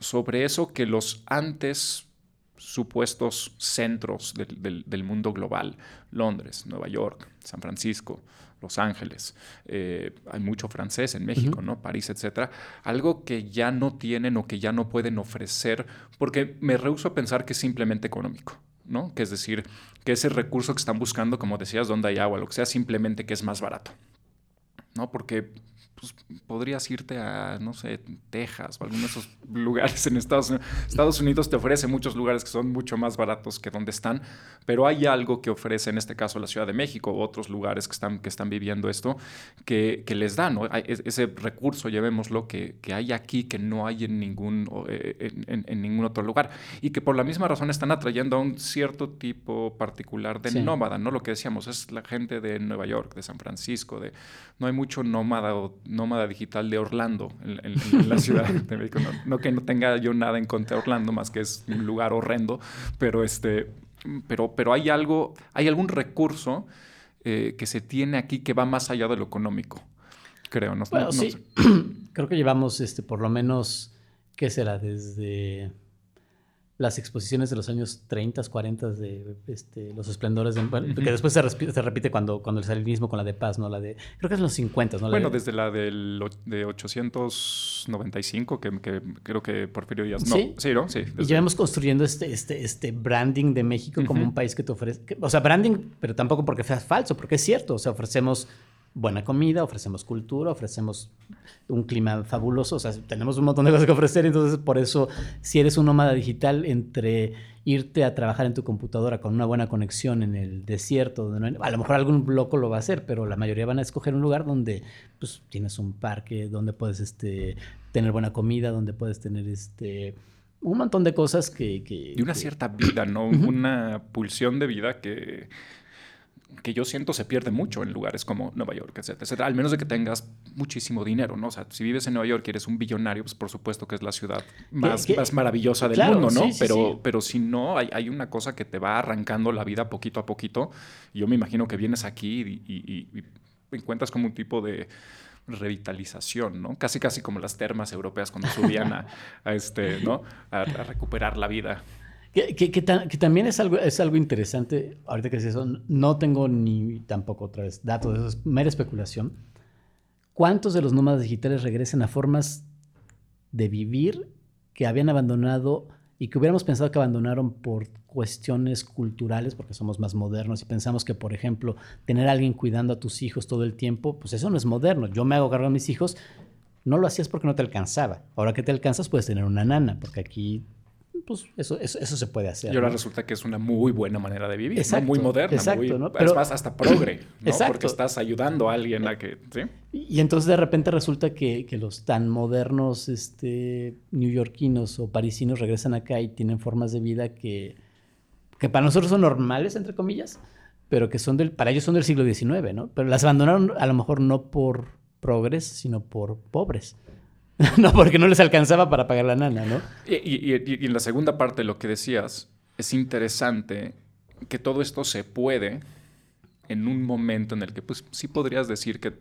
sobre eso que los antes supuestos centros del, del mundo global, Londres, Nueva York, San Francisco, los Ángeles, eh, hay mucho francés en México, ¿no? París, etcétera. Algo que ya no tienen o que ya no pueden ofrecer, porque me rehuso a pensar que es simplemente económico. ¿no? Que es decir, que ese recurso que están buscando, como decías, donde hay agua, lo que sea, simplemente que es más barato. ¿no? Porque pues, podrías irte a, no sé, Texas o alguno de esos lugares en Estados Unidos. Estados Unidos te ofrece muchos lugares que son mucho más baratos que donde están, pero hay algo que ofrece, en este caso, la Ciudad de México u otros lugares que están, que están viviendo esto, que, que les da, ¿no? Hay ese recurso, llevémoslo, que, que hay aquí que no hay en ningún, eh, en, en, ningún otro lugar y que por la misma razón están atrayendo a un cierto tipo particular de nómada, ¿no? Lo que decíamos es la gente de Nueva York, de San Francisco, de no hay mucho nómada o nómada digital de Orlando, en, la ciudad de México. No, que no tenga yo nada en contra de Orlando, más que es un lugar horrendo, pero, este, pero, pero hay algo, hay algún recurso eh, que se tiene aquí que va más allá de lo económico, creo. No, bueno, sí. creo que llevamos este, por lo menos, ¿qué será? Desde las exposiciones de los años 30, 40 de este, los esplendores, de, que después se, se, repite cuando, cuando el stalinismo con la de paz, ¿no? La de, creo que es los 50, ¿no? bueno, desde la del, de 895, que, que creo que Porfirio Díaz, no, sí, sí ¿no? Sí. Y llevamos construyendo este, este, este branding de México como un país que te ofrece, o sea, branding, pero tampoco porque sea falso, porque es cierto, o sea, ofrecemos buena comida, ofrecemos cultura, ofrecemos un clima fabuloso, o sea, tenemos un montón de cosas que ofrecer, entonces por eso si eres un nómada digital entre irte a trabajar en tu computadora con una buena conexión en el desierto, donde a lo mejor algún loco lo va a hacer, pero la mayoría van a escoger un lugar donde pues, tienes un parque, donde puedes este, tener buena comida, donde puedes tener este un montón de cosas que... y una cierta vida, ¿no? Una pulsión de vida que que yo siento se pierde mucho en lugares como Nueva York, etcétera, Al menos de que tengas muchísimo dinero, ¿no? O sea, si vives en Nueva York y eres un billonario, pues por supuesto que es la ciudad más, más maravillosa del mundo, ¿no? pero, pero si no, hay, hay, una cosa que te va arrancando la vida poquito a poquito. Y yo me imagino que vienes aquí y, encuentras como un tipo de revitalización, ¿no? Casi casi como las termas europeas cuando subían a, este, ¿no? a recuperar la vida Que, también es algo, es algo interesante, ahorita que es eso, no tengo ni tampoco otra vez datos, eso es mera especulación. ¿Cuántos de los nómadas digitales regresan a formas de vivir que habían abandonado y que hubiéramos pensado que abandonaron por cuestiones culturales, porque somos más modernos y pensamos que, por ejemplo, tener alguien cuidando a tus hijos todo el tiempo, pues eso no es moderno. Yo me hago cargo de mis hijos, no lo hacías porque no te alcanzaba. Ahora que te alcanzas, puedes tener una nana, porque aquí pues eso, eso, eso, se puede hacer. Y ahora resulta que es una muy buena manera de vivir, muy moderna, exacto, ¿no? Pero, es más, hasta progre, ¿no? Porque estás ayudando a alguien a que... ¿sí? Y entonces de repente resulta que, que, los tan modernos este, neoyorquinos o parisinos regresan acá y tienen formas de vida que, que para nosotros son normales, entre comillas, pero que son del, para ellos son del siglo XIX, ¿no? Pero las abandonaron a lo mejor no por progres, sino por pobres. no, porque no les alcanzaba para pagar la nana, ¿no? Y, en la segunda parte de lo que decías, es interesante que todo esto se puede en un momento en el que, pues, sí podrías decir que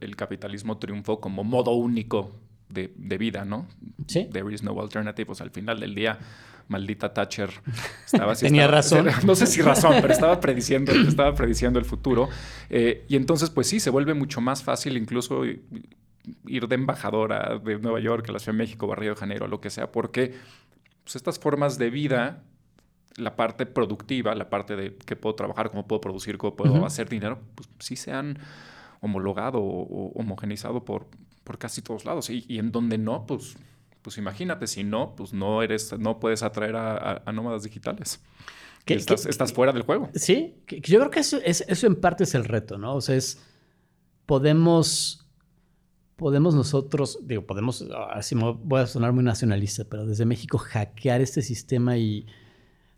el, capitalismo triunfó como modo único de, vida, ¿no? Sí. There is no alternative. al final del día, maldita Thatcher estaba... Tenía razón. No sé si razón, pero estaba prediciendo, estaba prediciendo el futuro. Eh, y entonces, pues sí, se vuelve mucho más fácil incluso ir de embajadora de Nueva York a la Ciudad de México, Barrio de Janeiro, lo que sea, porque pues, estas formas de vida, la parte productiva, la parte de que puedo trabajar, cómo puedo producir, cómo puedo hacer dinero, pues sí se han homologado o, homogenizado por, por casi todos lados. Y, en donde no, pues, pues imagínate, si no, pues no eres, no puedes atraer a, nómadas digitales. Que, estás, estás, fuera del juego. Sí, yo creo que eso, eso en parte es el reto, ¿no? O sea, es, podemos podemos nosotros, digo, podemos, así voy a sonar muy nacionalista, pero desde México hackear este sistema y...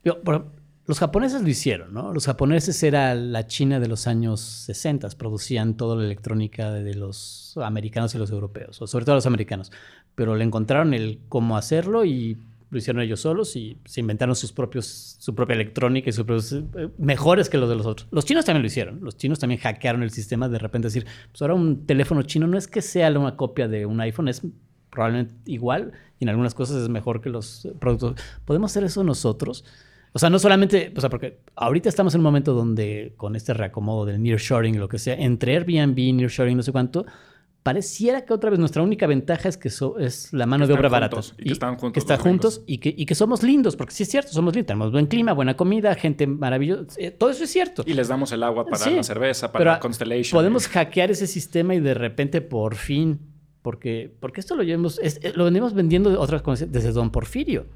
los japoneses lo hicieron, ¿no? Los japoneses era la China de los años 60, producían toda la electrónica de los americanos y los europeos, o sobre todo los americanos, pero le encontraron el cómo hacerlo y lo hicieron ellos solos y se inventaron sus propios, su propia electrónica y sus propios, eh, mejores que los de los otros. Los chinos también lo hicieron. Los chinos también hackearon el sistema de repente decir, pues ahora un teléfono chino no es que sea una copia de un iPhone, es probablemente igual y en algunas cosas es mejor que los productos. ¿Podemos hacer eso nosotros? O sea, no solamente, o sea, porque ahorita estamos en un momento donde con este reacomodo del nearshoring lo que sea, entre Airbnb, nearshoring, no sé cuánto, pareciera que otra vez nuestra única ventaja es que es la mano de obra barata. Y, que están juntos. Que están juntos y que, y que, somos lindos, porque sí es cierto, somos lindos. Tenemos buen clima, buena comida, gente maravillosa. Eh, todo eso es cierto. Y les damos el agua para la cerveza, para la Constellation. Podemos hackear ese sistema y de repente, por fin, porque, porque esto lo llevamos, eh, lo venimos vendiendo de otras cosas desde Don Porfirio.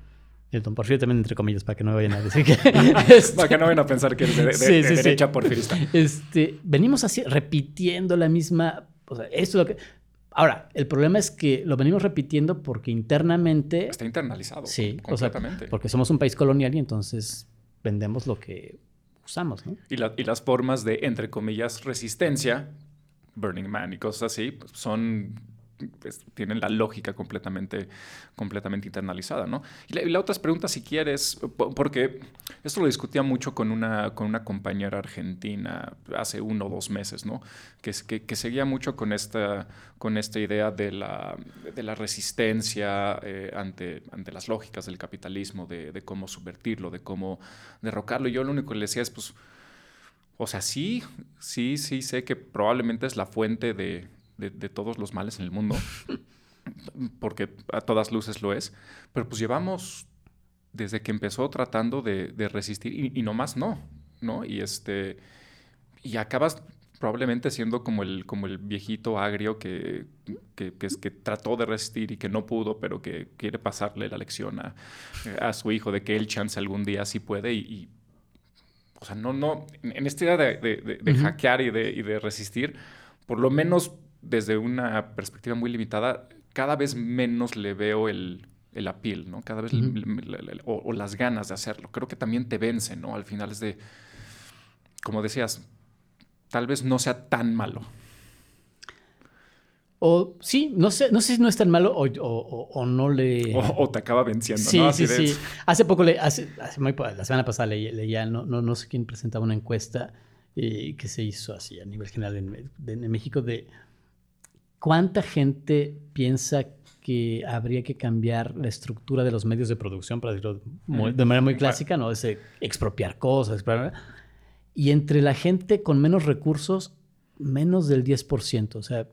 El Don Porfirio también, entre comillas, para que no vayan a decir que. este, para que no vayan a pensar que es de, de, derecha porfirista. Este, venimos así, repitiendo la misma o sea, esto es lo que... Ahora, el problema es que lo venimos repitiendo porque internamente... Está internalizado. Sí, completamente. porque somos un país colonial y entonces vendemos lo que usamos, ¿no? Y, y las formas de, entre comillas, resistencia, Burning Man y cosas así, pues son pues, tienen la lógica completamente, completamente internalizada, ¿no? Y la, otra pregunta, si quieres, porque esto lo discutía mucho con una, con una compañera argentina hace uno o dos meses, ¿no? Que, que, seguía mucho con esta, con esta idea de la, de la resistencia eh, ante, ante las lógicas del capitalismo, de, de cómo subvertirlo, de cómo derrocarlo. Y yo lo único que le decía es, pues, o sea, sí, sí, sí sé que probablemente es la fuente de, de, todos los males en el mundo, porque a todas luces lo es, pero pues llevamos desde que empezó tratando de, resistir y, no más no, ¿no? Y este, y acabas probablemente siendo como el, como el viejito agrio que, que, que, trató de resistir y que no pudo, pero que quiere pasarle la lección a, a su hijo de que él chance algún día sí puede y, o sea, no, no, en esta idea de, hackear y de, y de resistir, por lo menos desde una perspectiva muy limitada, cada vez menos le veo el, el appeal, ¿no? Cada vez, o, las ganas de hacerlo. Creo que también te vence, ¿no? Al final es de, como decías, tal vez no sea tan malo. O sí, no sé, no sé si no es tan malo o, no le... O, te acaba venciendo, sí, ¿no? sí, sí. Hace poco, le, hace, la semana pasada leía, no, no, no, sé quién presentaba una encuesta eh, que se hizo así a nivel general en México de ¿Cuánta gente piensa que habría que cambiar la estructura de los medios de producción, para decirlo de manera muy clásica, ¿no? Ese expropiar cosas, y entre la gente con menos recursos, menos del 10%. O sea,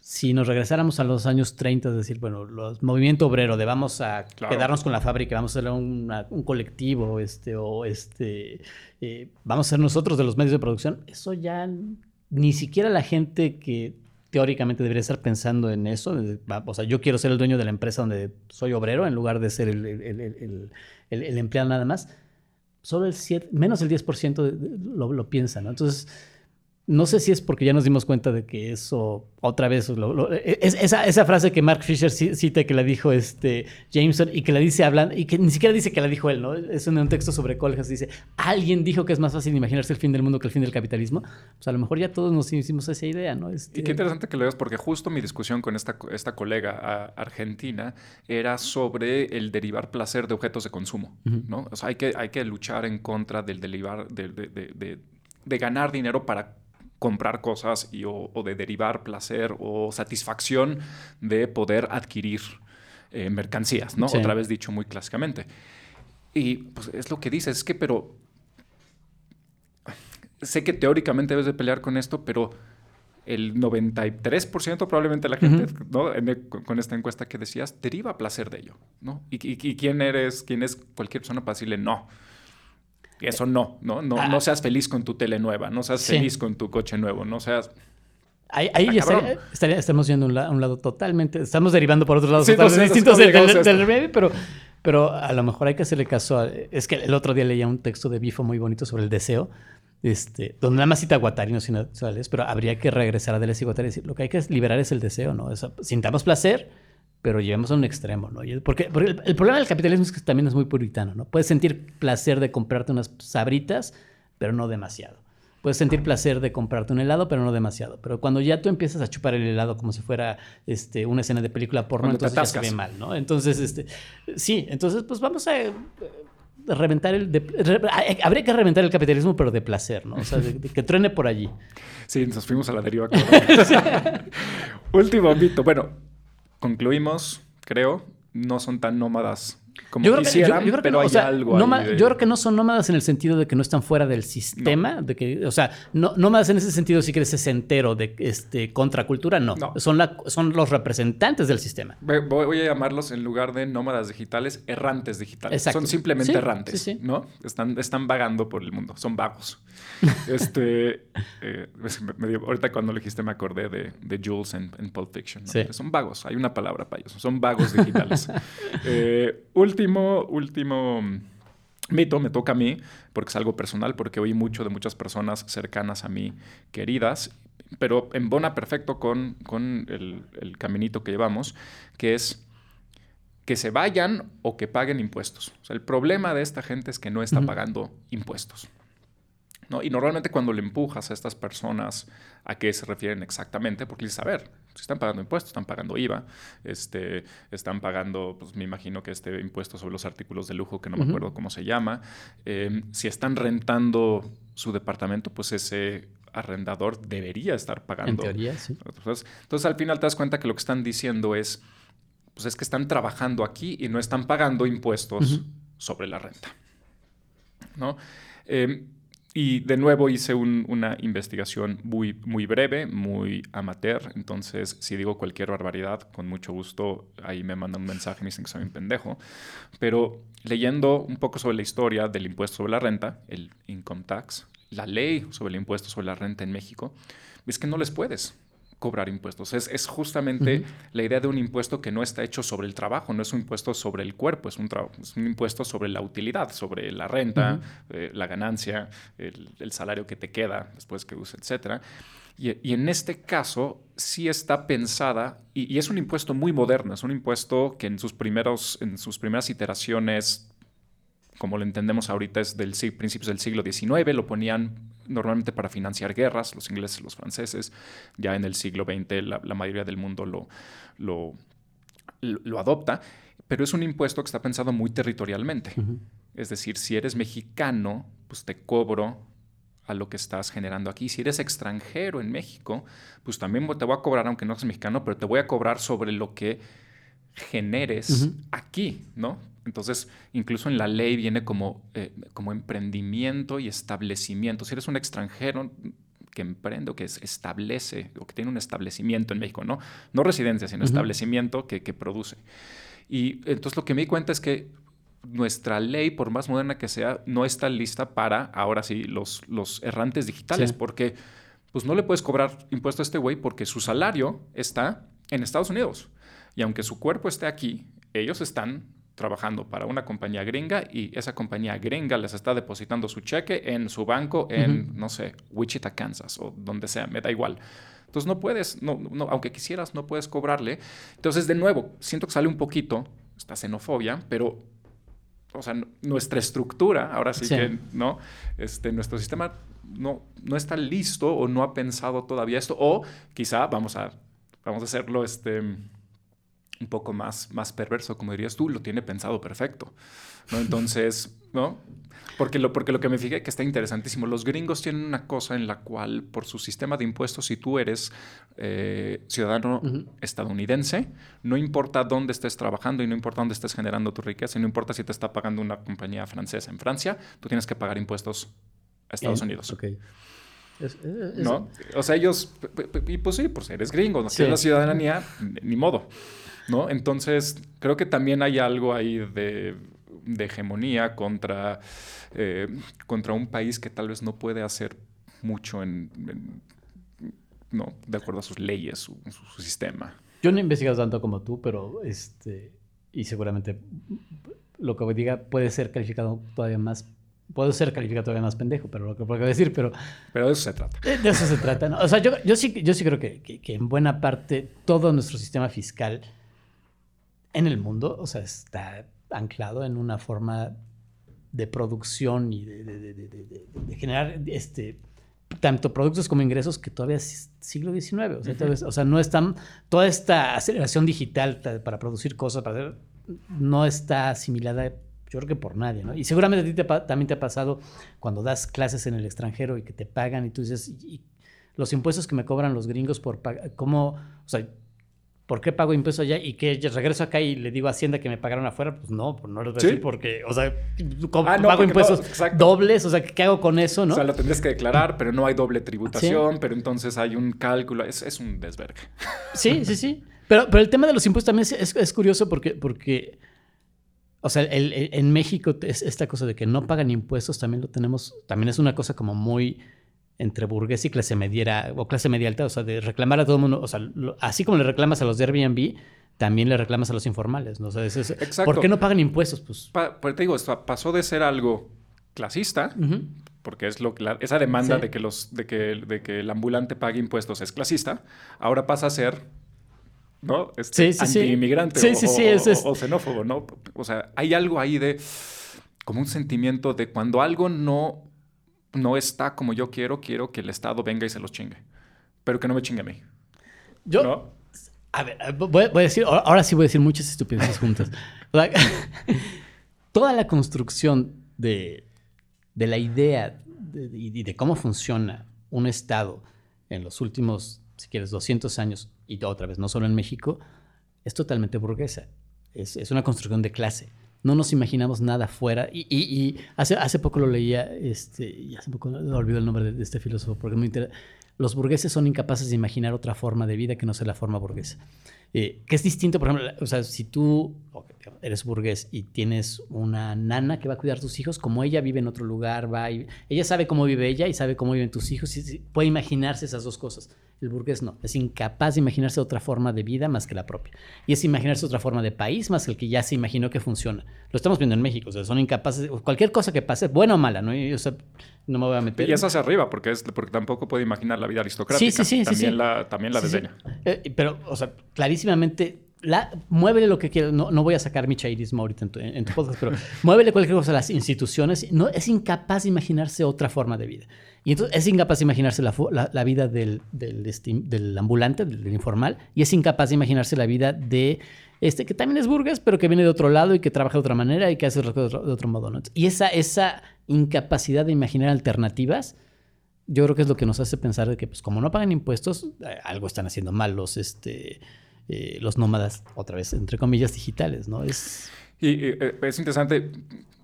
si nos regresáramos a los años 30, es decir, bueno, los movimiento obrero de vamos a quedarnos con la fábrica, vamos a hacer un colectivo, este, o este, eh, vamos a ser nosotros de los medios de producción, eso ya ni siquiera la gente que teóricamente debería estar pensando en eso, o sea, yo quiero ser el dueño de la empresa donde soy obrero en lugar de ser el, el empleado nada más, solo el 7, menos del 10% lo, lo piensa, ¿no? Entonces, no sé si es porque ya nos dimos cuenta de que eso, otra vez, e, es, esa, frase que Mark Fisher cita que la dijo este Jameson y que la dice hablando, y que ni siquiera dice que la dijo él, ¿no? Es en un texto sobre Colgas, dice, alguien dijo que es más fácil imaginarse el fin del mundo que el fin del capitalismo. Pues a lo mejor ya todos nos hicimos esa idea, ¿no? Este... Y qué interesante que lo veas, porque justo mi discusión con esta, esta colega argentina era sobre el derivar placer de objetos de consumo, ¿no? O sea, hay que, hay que luchar en contra del derivar, de, de, de ganar dinero para comprar cosas y, o, de derivar placer o satisfacción de poder adquirir eh, mercancías, ¿no? Otra vez dicho muy clásicamente. Y pues es lo que dices, es que, pero sé que teóricamente debes de pelear con esto, pero el 93% probablemente la gente, ¿no? con esta encuesta que decías, deriva placer de ello, ¿no? Y, y, quién eres, quién es cualquier persona para decirle no. Eso no, ¿no? No, no ah. seas feliz con tu tele nueva, no seas feliz con tu coche nuevo, no seas... Ahí, ahí estaría, estamos yendo a un, lado, totalmente, estamos derivando por otros lados totalmente distintos del, del, pero, pero a lo mejor hay que hacerle caso a... Es que el otro día leía un texto de Bifo muy bonito sobre el deseo, este, donde nada más cita Guattari, no pero habría que regresar a Deleuze y Guattari y decir, lo que hay que liberar es el deseo, ¿no? sintamos placer, pero llevemos a un extremo, ¿no? Porque, el, problema del capitalismo es que también es muy puritano, ¿no? Puedes sentir placer de comprarte unas sabritas, pero no demasiado. Puedes sentir placer de comprarte un helado, pero no demasiado. Pero cuando ya tú empiezas a chupar el helado como si fuera este, una escena de película porno, entonces ya se ve mal, ¿no? Entonces, este, sí, entonces pues vamos a eh, reventar el... habría que reventar el capitalismo, pero de placer, ¿no? O sea, que truene por allí. Sí, nos fuimos a la deriva. Último mito. Bueno, concluimos, creo, no son tan nómadas como yo quisieran, pero hay algo Yo creo que no son nómadas en el sentido de que no están fuera del sistema, de que, o sea, no, nómadas en ese sentido si quieres ese entero de este, contracultura, no. Son, la, son los representantes del sistema. Voy a llamarlos en lugar de nómadas digitales, errantes digitales. Son simplemente errantes, ¿no? Están, están vagando por el mundo, son vagos. este, eh, ahorita cuando lo dijiste me acordé de, de Jules en, Pulp Fiction. Son vagos, hay una palabra para ellos, son vagos digitales. eh, último, último mito me toca a mí, porque es algo personal, porque oí mucho de muchas personas cercanas a mí, queridas, pero embona perfecto con, con el, el caminito que llevamos, que es que se vayan o que paguen impuestos. O sea, el problema de esta gente es que no está pagando impuestos. ¿No? Y normalmente cuando le empujas a estas personas a qué se refieren exactamente, porque dices, a ver, si están pagando impuestos, están pagando IVA, este, están pagando, pues me imagino que este impuesto sobre los artículos de lujo, que no me acuerdo cómo se llama, em, si están rentando su departamento, pues ese arrendador debería estar pagando. En teoría, sí. Entonces, entonces al final te das cuenta que lo que están diciendo es, pues es que están trabajando aquí y no están pagando impuestos sobre la renta. ¿no? Eh, y de nuevo hice una investigación muy, muy breve, muy amateur. Entonces, si digo cualquier barbaridad, con mucho gusto, ahí me mandan un mensaje me dicen que soy un pendejo. Pero leyendo un poco sobre la historia del impuesto sobre la renta, el income tax, la ley sobre el impuesto sobre la renta en México, es que no les puedes cobrar impuestos. Es, justamente la idea de un impuesto que no está hecho sobre el trabajo, no es un impuesto sobre el cuerpo, es un, es un impuesto sobre la utilidad, sobre la renta, eh, la ganancia, el, salario que te queda después que uses, etc. Y, en este caso sí está pensada, y, y, es un impuesto muy moderno, es un impuesto que en sus, primeros, en sus primeras iteraciones como lo entendemos ahorita, es del principios del siglo XIX, lo ponían normalmente para financiar guerras, los ingleses, los franceses, ya en el siglo XX la, mayoría del mundo lo, lo, lo, adopta, pero es un impuesto que está pensado muy territorialmente. Es decir, si eres mexicano, pues te cobro a lo que estás generando aquí. Si eres extranjero en México, pues también te voy a cobrar, aunque no seas mexicano, pero te voy a cobrar sobre lo que generes aquí, ¿no? Entonces, incluso en la ley viene como, eh, como emprendimiento y establecimiento. Si eres un extranjero que emprende o que establece o que tiene un establecimiento en México, ¿no? No residencia, sino establecimiento que, que produce. Y entonces lo que me di cuenta es que nuestra ley, por más moderna que sea, no está lista para, ahora sí, los, los errantes digitales, porque pues no le puedes cobrar impuesto a este güey porque su salario está en Estados Unidos. Y aunque su cuerpo esté aquí, ellos están trabajando para una compañía gringa y esa compañía gringa les está depositando su cheque en su banco en, no sé, Wichita, Kansas o donde sea, me da igual. Entonces no puedes, no, no, aunque quisieras, no puedes cobrarle. Entonces, de nuevo, siento que sale un poquito esta xenofobia, pero o sea, nuestra estructura, ahora sí, que, ¿no? Este, nuestro sistema no, no está listo o no ha pensado todavía esto, o quizá vamos a, vamos a hacerlo este, un poco más, más perverso, como dirías tú, lo tiene pensado perfecto, ¿no? Entonces, ¿no? Porque lo, porque lo que me fijé que está interesantísimo, los gringos tienen una cosa en la cual por su sistema de impuestos, si tú eres eh, ciudadano estadounidense, no importa dónde estés trabajando y no importa dónde estés generando tu riqueza, y no importa si te está pagando una compañía francesa en Francia, tú tienes que pagar impuestos a Estados Unidos. Okay. ¿No? O sea, ellos, y pues sí, pues eres gringo, no tienes la ciudadanía, ni modo. ¿No? Entonces, creo que también hay algo ahí de de hegemonía contra, eh, contra un país que tal vez no puede hacer mucho en, no, de acuerdo a sus leyes, su, sistema. Yo no he investigado tanto como tú, pero este, y seguramente lo que diga puede ser calificado todavía más puedo ser calificado todavía más pendejo, pero lo que puedo decir, pero... Pero de eso se trata. De eso se trata, ¿no? O sea, yo, yo, sí, yo sí creo que, que, en buena parte todo nuestro sistema fiscal en el mundo, o sea, está anclado en una forma de producción y de, generar este, tanto productos como ingresos que todavía es siglo XIX. O sea, no están, toda esta aceleración digital para producir cosas, para no está asimilada, yo creo que por nadie, ¿no? Y seguramente a ti también te ha pasado cuando das clases en el extranjero y que te pagan y tú dices, los impuestos que me cobran los gringos por pagar, ¿cómo? O sea, ¿por qué pago impuestos allá? Y que regreso acá y le digo a Hacienda que me pagaron afuera, pues no, pues no lo voy a decir porque, o sea, ah, pago impuestos dobles, o sea, ¿qué hago con eso, no? O sea, lo tendrías que declarar, pero no hay doble tributación, pero entonces hay un cálculo, es, es, un desvergue. Sí, sí, sí. Pero, pero el tema de los impuestos también es, es, curioso porque, porque o sea, el, en México esta cosa de que no pagan impuestos también lo tenemos, también es una cosa como muy entre burgués y clase media o clase media alta, o sea, de reclamar a todo el mundo, o sea, así como le reclamas a los de Airbnb, también le reclamas a los informales, ¿no? O sea, es, ¿por qué no pagan impuestos? Pues, pues te digo, esto pasó de ser algo clasista, porque es lo que esa demanda de que los de que, de que el ambulante pague impuestos es clasista, ahora pasa a ser ¿no? Este, sí, anti-inmigrante o, o, xenófobo, ¿no? O sea, hay algo ahí de como un sentimiento de cuando algo no no está como yo quiero, quiero que el Estado venga y se los chingue. Pero que no me chingue a mí. Yo. A ver, voy, a decir, ahora sí voy a decir muchas estupideces juntas. toda la construcción de, la idea y de, cómo funciona un Estado en los últimos, si quieres, 200 años, y otra vez, no solo en México, es totalmente burguesa. Es, es una construcción de clase no nos imaginamos nada fuera. Y, hace, hace poco lo leía, este, y hace poco olvido el nombre de, este filósofo, porque muy los burgueses son incapaces de imaginar otra forma de vida que no sea la forma burguesa. Eh, que es distinto, por ejemplo, o sea, si tú eres burgués y tienes una nana que va a cuidar a tus hijos, como ella vive en otro lugar, va ella sabe cómo vive ella y sabe cómo viven tus hijos, y, puede imaginarse esas dos cosas. El burgués no, es incapaz de imaginarse otra forma de vida más que la propia. Y es imaginarse otra forma de país más que el que ya se imaginó que funciona. Lo estamos viendo en México, o sea, son incapaces, cualquier cosa que pase, buena o mala, ¿no? o sea, no me voy a meter. Y es hacia arriba, porque, es, porque tampoco puede imaginar la vida aristocrática. Sí, sí, sí. También, La, también la desdeña. Eh, pero, o sea, clarísimamente muévele lo que quieras. No, no, voy a sacar mi chairismo ahorita en tu, podcast, pero muévele cualquier cosa a las instituciones. No, es incapaz de imaginarse otra forma de vida. Y entonces es incapaz de imaginarse la, la, vida del, del, del ambulante, del, informal, y es incapaz de imaginarse la vida de este, que también es burgués, pero que viene de otro lado y que trabaja de otra manera y que hace las cosas de otro, modo. Y esa, esa incapacidad de imaginar alternativas, yo creo que es lo que nos hace pensar de que, pues, como no pagan impuestos, eh, algo están haciendo mal los, este, eh, los nómadas, otra vez, entre comillas, digitales, ¿no? Es... Y eh, es interesante,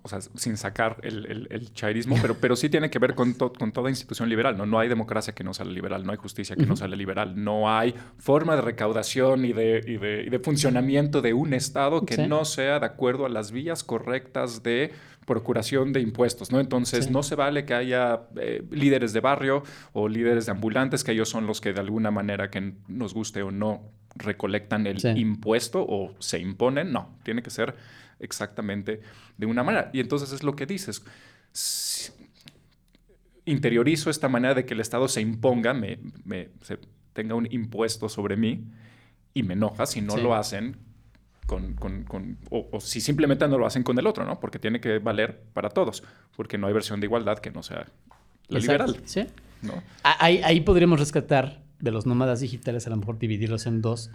o sea, sin sacar el, el, chairismo, pero, pero sí tiene que ver con, con toda institución liberal, ¿no? No hay democracia que no sea liberal, no hay justicia que no sea liberal, no hay forma de recaudación y de, y de, y de funcionamiento de un Estado que no sea de acuerdo a las vías correctas de procuración de impuestos, ¿no? Entonces, no se vale que haya eh, líderes de barrio o líderes de ambulantes, que ellos son los que de alguna manera, que nos guste o no, recolectan el impuesto o se imponen. No, tiene que ser exactamente de una manera. Y entonces es lo que dices. interiorizo esta manera de que el Estado se imponga, me, tenga un impuesto sobre mí y me enoja si no lo hacen con, con, o, si simplemente no lo hacen con el otro, ¿no? Porque tiene que valer para todos, porque no hay versión de igualdad que no sea la liberal. Sí. ¿no? Ahí, ahí podríamos rescatar de los nómadas digitales, a lo mejor dividirlos en dos,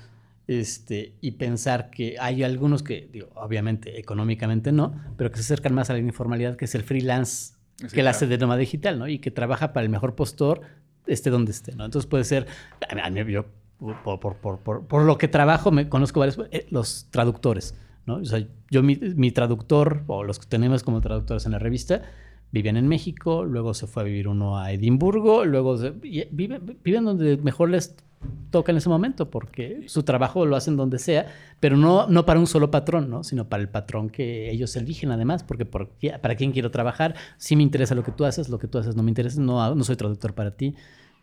este, y pensar que hay algunos que, digo, obviamente económicamente no, pero que se acercan más a la informalidad, que es el freelance que la hace de nómada digital, ¿no? Y que trabaja para el mejor postor, esté donde esté, ¿no? Entonces puede ser, a mí, yo por, por, por, por, lo que trabajo, me conozco varios, eh, los traductores. ¿no? O sea, yo, mi, mi, traductor, o los que tenemos como traductores en la revista, vivían en México, luego se fue a vivir uno a Edimburgo, luego viven, viven donde mejor les toca en ese momento, porque su trabajo lo hacen donde sea, pero no, no para un solo patrón, ¿no? sino para el patrón que ellos eligen además, porque por, para quién quiero trabajar, si me interesa lo que tú haces, lo que tú haces no me interesa, no, no soy traductor para ti.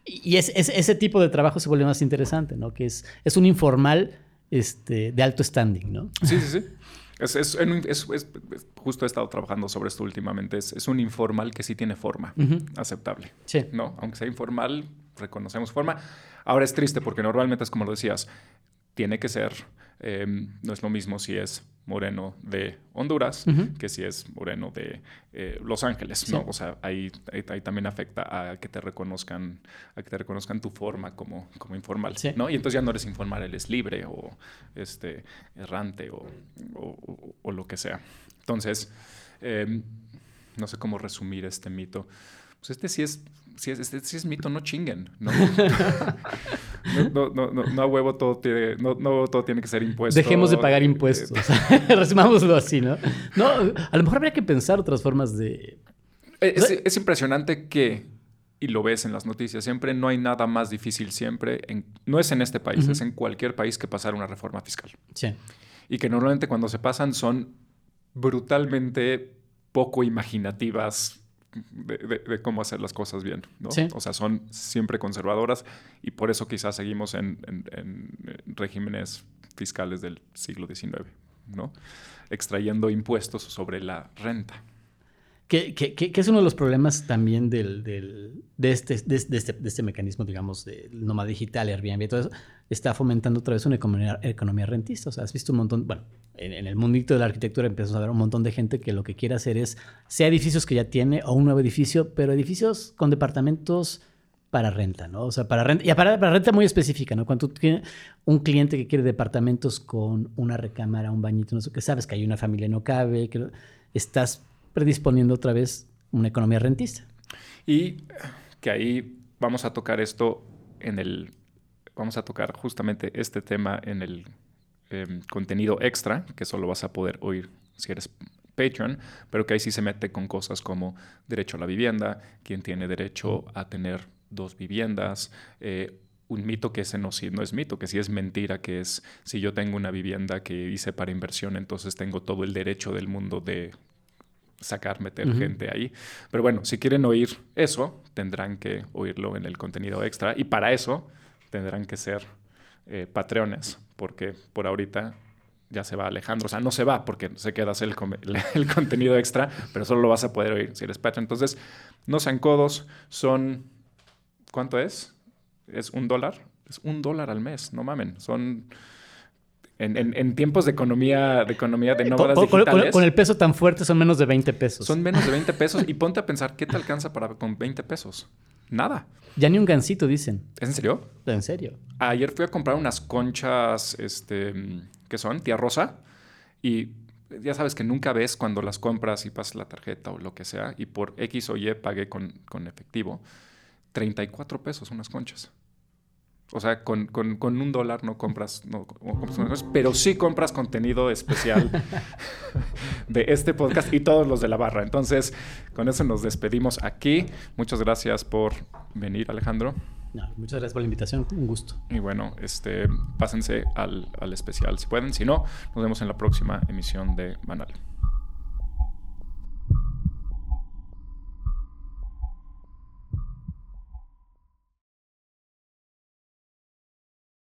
Y es, ese tipo de trabajo se vuelve más interesante, ¿no? Que es, es un informal este, de alto standing, ¿no? Sí, sí, sí. Es, es, justo he estado trabajando sobre esto últimamente. Es, un informal que sí tiene forma aceptable. Sí. ¿no? Aunque sea informal, reconocemos forma. Ahora es triste porque normalmente es como lo decías, tiene que ser, em, no es lo mismo si es moreno de Honduras que si es moreno de eh, Los Ángeles, ¿no? O sea, ahí, ahí, también afecta a que te reconozcan, a que te reconozcan tu forma como, como informal, ¿no? Y entonces ya no eres informal, eres libre o este, errante o, o, lo que sea. Entonces, em, no sé cómo resumir este mito. Pues este sí es si es, este, si es mito, no chinguen. ¿no? no, no, no, no, a huevo todo tiene, no, no todo tiene que ser impuesto. Dejemos de pagar impuestos. Resumámoslo así, ¿no? No, a lo mejor habría que pensar otras formas de... Es, es, impresionante que, y lo ves en las noticias, siempre no hay nada más difícil siempre, en, no es en este país, es en cualquier país que pasar una reforma fiscal. Sí. Y que normalmente cuando se pasan son brutalmente poco imaginativas, de, cómo hacer las cosas bien, ¿no? O sea, son siempre conservadoras y por eso quizás seguimos en, regímenes fiscales del siglo XIX, ¿no? Extrayendo impuestos sobre la renta. Que, que, es uno de los problemas también del, del, de, este, de, este, de, este, mecanismo, digamos, del nómada digital, Airbnb, todo eso, está fomentando otra vez una economía, rentista. O sea, has visto un montón, bueno, en, el mundito de la arquitectura empiezas a ver un montón de gente que lo que quiere hacer es, sea edificios que ya tiene o un nuevo edificio, pero edificios con departamentos para renta, ¿no? O sea, para renta, y para, para renta muy específica, ¿no? Cuando tú tienes un cliente que quiere departamentos con una recámara, un bañito, no sé, que sabes que hay una familia no cabe, que estás predisponiendo otra vez una economía rentista. Y que ahí vamos a tocar esto en el, vamos a tocar justamente este tema en el Em, contenido extra, que solo vas a poder oír si eres Patreon, pero que ahí sí se mete con cosas como derecho a la vivienda, quién tiene derecho a tener dos viviendas, eh, un mito que ese no, sí, no es mito, que sí es mentira, que es si yo tengo una vivienda que hice para inversión, entonces tengo todo el derecho del mundo de sacar, meter gente ahí. Pero bueno, si quieren oír eso, tendrán que oírlo en el contenido extra y para eso tendrán que ser eh, patreones, porque por ahorita ya se va Alejandro. O sea, no se va porque se queda el, el, contenido extra, pero solo lo vas a poder oír si eres Patreon. Entonces, no sean codos, son... ¿Cuánto es? ¿Es un dólar? Es un dólar al mes, no mamen. Son... En, tiempos de economía de economía de nómadas digitales... Con, el peso tan fuerte son menos de 20 pesos. Son menos de 20 pesos. y ponte a pensar, ¿qué te alcanza para con 20 pesos? Nada. Ya ni un gancito, dicen. ¿Es en serio? En serio. Ayer fui a comprar unas conchas, este, ¿qué son? Tía Rosa. Y ya sabes que nunca ves cuando las compras y pasas la tarjeta o lo que sea. Y por X o Y pagué con, con efectivo. 34 pesos unas conchas. O sea, con, un dólar no compras, no, pero sí compras contenido especial de este podcast y todos los de la barra. Entonces, con eso nos despedimos aquí. Muchas gracias por venir, Alejandro. muchas gracias por la invitación, un gusto. Y bueno, este, pásense al, al especial si pueden. Si no, nos vemos en la próxima emisión de Banal.